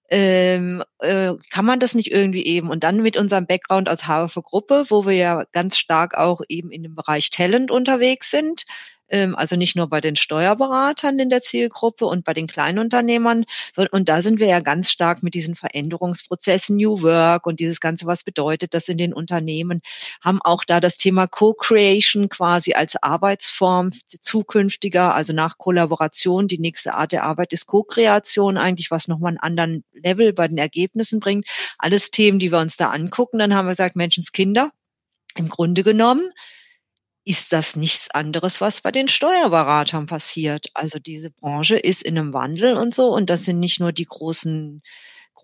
Ähm, äh, kann man das nicht irgendwie eben und dann mit unserem Background als HFV Gruppe, wo wir ja ganz stark auch eben in dem Bereich Talent unterwegs sind, also nicht nur bei den Steuerberatern in der Zielgruppe und bei den Kleinunternehmern, sondern, und da sind wir ja ganz stark mit diesen Veränderungsprozessen New Work und dieses Ganze, was bedeutet das in den Unternehmen, haben auch da das Thema Co-Creation quasi als Arbeitsform zukünftiger, also nach Kollaboration, die nächste Art der Arbeit ist Co-Kreation eigentlich, was nochmal einen anderen Level bei den Ergebnissen bringt. Alles Themen, die wir uns da angucken. Dann haben wir gesagt, Menschenskinder, im Grunde genommen ist das nichts anderes, was bei den Steuerberatern passiert. Also diese Branche ist in einem Wandel und so. Und das sind nicht nur die großen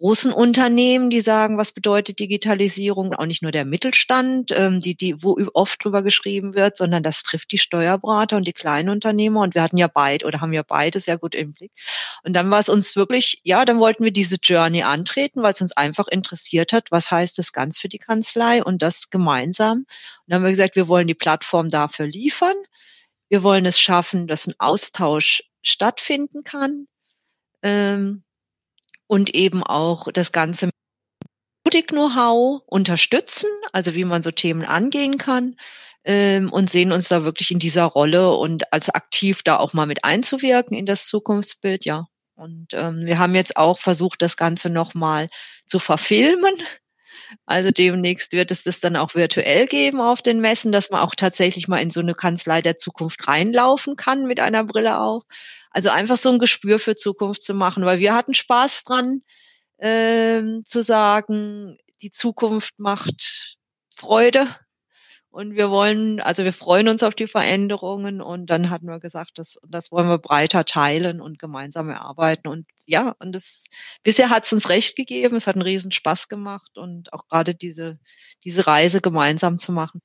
großen Unternehmen, die sagen, was bedeutet Digitalisierung, auch nicht nur der Mittelstand, ähm, die, die, wo oft drüber geschrieben wird, sondern das trifft die Steuerberater und die kleinen Unternehmer. Und wir hatten ja beide oder haben ja beide sehr gut im Blick. Und dann war es uns wirklich, ja, dann wollten wir diese Journey antreten, weil es uns einfach interessiert hat, was heißt das ganz für die Kanzlei und das gemeinsam. Und dann haben wir gesagt, wir wollen die Plattform dafür liefern. Wir wollen es schaffen, dass ein Austausch stattfinden kann. Ähm, und eben auch das Ganze Know-how unterstützen, also wie man so Themen angehen kann ähm, und sehen uns da wirklich in dieser Rolle und als aktiv da auch mal mit einzuwirken in das Zukunftsbild, ja. Und ähm, wir haben jetzt auch versucht, das Ganze nochmal zu verfilmen. Also demnächst wird es das dann auch virtuell geben auf den Messen, dass man auch tatsächlich mal in so eine Kanzlei der Zukunft reinlaufen kann mit einer Brille auf. Also einfach so ein Gespür für Zukunft zu machen, weil wir hatten Spaß dran, ähm, zu sagen, die Zukunft macht Freude Und wir wollen, also wir freuen uns auf die Veränderungen und dann hatten wir gesagt, das, das wollen wir breiter teilen und gemeinsam erarbeiten. Und ja, und das, bisher hat es uns recht gegeben, es hat einen riesen Spaß gemacht und auch gerade diese, diese Reise gemeinsam zu machen.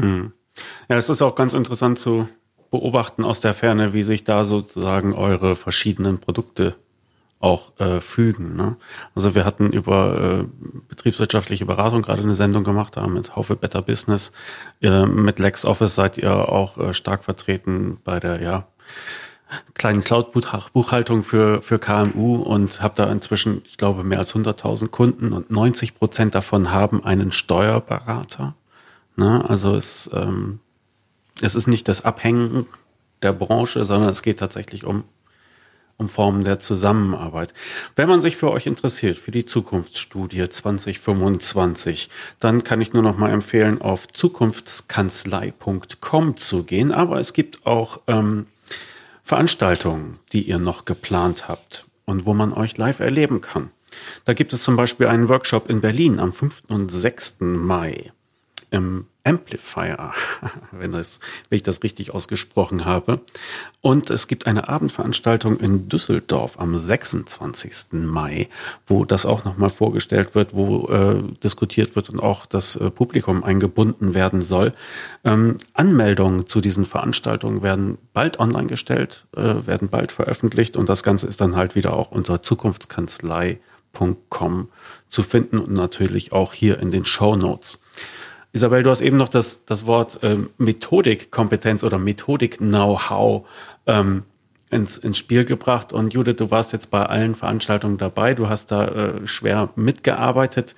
Hm. Ja, es ist auch ganz interessant zu beobachten aus der Ferne, wie sich da sozusagen eure verschiedenen Produkte auch äh, fügen. Ne? Also wir hatten über äh, betriebswirtschaftliche Beratung gerade eine Sendung gemacht, da mit Haufe Better Business. Äh, mit LexOffice seid ihr auch äh, stark vertreten bei der ja, kleinen Cloud-Buchhaltung für, für KMU und habe da inzwischen, ich glaube, mehr als 100.000 Kunden und 90 Prozent davon haben einen Steuerberater. Ne? Also es, ähm, es ist nicht das Abhängen der Branche, sondern es geht tatsächlich um um Formen der Zusammenarbeit. Wenn man sich für euch interessiert, für die Zukunftsstudie 2025, dann kann ich nur noch mal empfehlen, auf zukunftskanzlei.com zu gehen. Aber es gibt auch ähm, Veranstaltungen, die ihr noch geplant habt und wo man euch live erleben kann. Da gibt es zum Beispiel einen Workshop in Berlin am 5. und 6. Mai im Amplifier, wenn, das, wenn ich das richtig ausgesprochen habe. Und es gibt eine Abendveranstaltung in Düsseldorf am 26. Mai, wo das auch nochmal vorgestellt wird, wo äh, diskutiert wird und auch das äh, Publikum eingebunden werden soll. Ähm, Anmeldungen zu diesen Veranstaltungen werden bald online gestellt, äh, werden bald veröffentlicht und das Ganze ist dann halt wieder auch unter zukunftskanzlei.com zu finden und natürlich auch hier in den Show Notes. Isabel, du hast eben noch das, das Wort ähm, Methodikkompetenz oder Methodik-Know-how ähm, ins, ins Spiel gebracht. Und Judith, du warst jetzt bei allen Veranstaltungen dabei. Du hast da äh, schwer mitgearbeitet.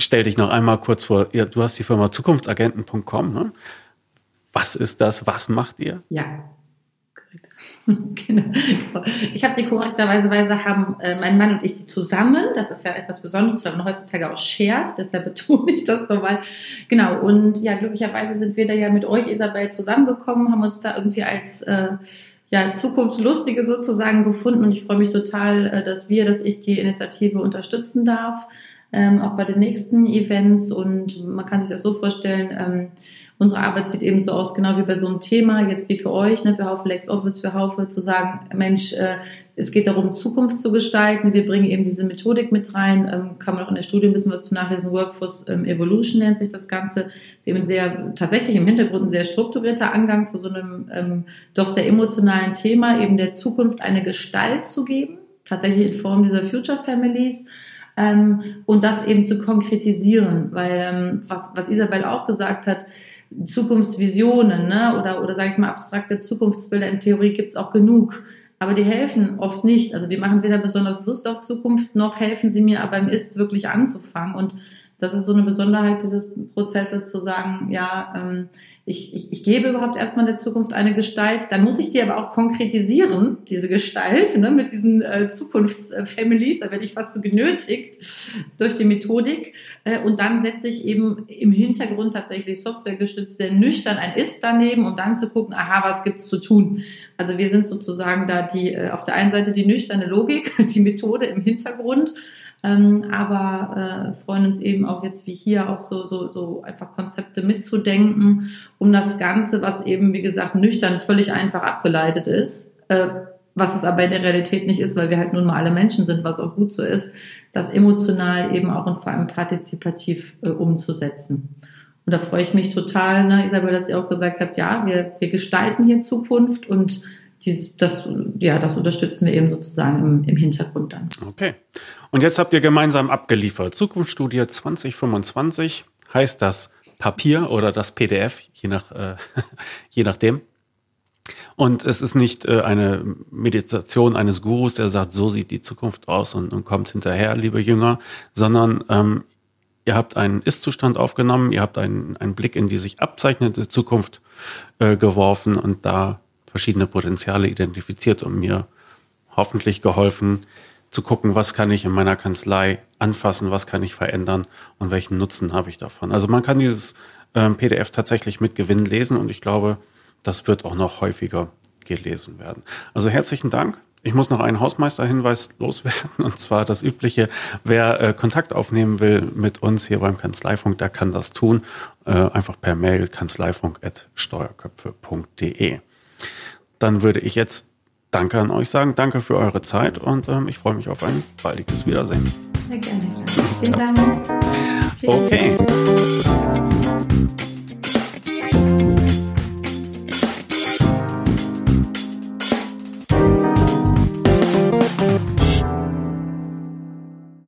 Stell dich noch einmal kurz vor. Ja, du hast die Firma zukunftsagenten.com. Ne? Was ist das? Was macht ihr? Ja, genau. Ich habe die korrekterweise haben äh, mein Mann und ich die zusammen. Das ist ja etwas Besonderes, weil man heutzutage auch shared. Deshalb betone ich das nochmal. Genau. Und ja, glücklicherweise sind wir da ja mit euch, Isabel, zusammengekommen, haben uns da irgendwie als äh, ja, Zukunftslustige sozusagen gefunden. Und ich freue mich total, äh, dass wir, dass ich die Initiative unterstützen darf, ähm, auch bei den nächsten Events. Und man kann sich das so vorstellen, ähm, unsere Arbeit sieht eben so aus, genau wie bei so einem Thema, jetzt wie für euch, ne, für Haufe LexOffice, für Haufe, zu sagen, Mensch, äh, es geht darum, Zukunft zu gestalten. Wir bringen eben diese Methodik mit rein. Ähm, kann man auch in der Studie ein bisschen was zu nachlesen. Workforce ähm, Evolution nennt sich das Ganze. Eben sehr, tatsächlich im Hintergrund ein sehr strukturierter Angang zu so einem ähm, doch sehr emotionalen Thema, eben der Zukunft eine Gestalt zu geben. Tatsächlich in Form dieser Future Families. Ähm, und das eben zu konkretisieren, weil ähm, was, was Isabel auch gesagt hat, Zukunftsvisionen ne? oder, oder sage ich mal abstrakte Zukunftsbilder in Theorie gibt's auch genug. Aber die helfen oft nicht. Also die machen weder besonders Lust auf Zukunft, noch helfen sie mir aber im Ist wirklich anzufangen. Und das ist so eine Besonderheit dieses Prozesses zu sagen, ja, ähm, ich, ich, ich gebe überhaupt erstmal der Zukunft eine Gestalt, dann muss ich die aber auch konkretisieren, diese Gestalt, ne, mit diesen äh, Zukunftsfamilies, da werde ich fast so genötigt durch die Methodik. Äh, und dann setze ich eben im Hintergrund tatsächlich softwaregestützt sehr nüchtern ein Ist daneben, um dann zu gucken, aha, was gibt's zu tun. Also wir sind sozusagen da die äh, auf der einen Seite die nüchterne Logik, die Methode im Hintergrund ähm, aber äh, freuen uns eben auch jetzt wie hier auch so, so, so einfach Konzepte mitzudenken, um das Ganze, was eben, wie gesagt, nüchtern völlig einfach abgeleitet ist, äh, was es aber in der Realität nicht ist, weil wir halt nun mal alle Menschen sind, was auch gut so ist, das emotional eben auch und vor allem partizipativ äh, umzusetzen. Und da freue ich mich total, ne, Isabel, dass ihr auch gesagt habt, ja, wir, wir gestalten hier Zukunft und dies, das, ja, das unterstützen wir eben sozusagen im, im Hintergrund dann. Okay. Und jetzt habt ihr gemeinsam abgeliefert. Zukunftsstudie 2025 heißt das Papier oder das PDF, je, nach, äh, je nachdem. Und es ist nicht äh, eine Meditation eines Gurus, der sagt, so sieht die Zukunft aus und, und kommt hinterher, liebe Jünger, sondern ähm, ihr habt einen Ist-Zustand aufgenommen, ihr habt einen, einen Blick in die sich abzeichnende Zukunft äh, geworfen und da verschiedene Potenziale identifiziert und mir hoffentlich geholfen zu gucken, was kann ich in meiner Kanzlei anfassen, was kann ich verändern und welchen Nutzen habe ich davon. Also man kann dieses ähm, PDF tatsächlich mit Gewinn lesen und ich glaube, das wird auch noch häufiger gelesen werden. Also herzlichen Dank, Ich muss noch einen Hausmeisterhinweis loswerden und zwar das übliche, wer äh, Kontakt aufnehmen will mit uns hier beim Kanzleifunk, der kann das tun, äh, einfach per Mail kanzleifunk.steuerköpfe.de. Dann würde ich jetzt Danke an euch sagen, danke für eure Zeit und ähm, ich freue mich auf ein baldiges Wiedersehen. Sehr gerne. Vielen Dank. Okay.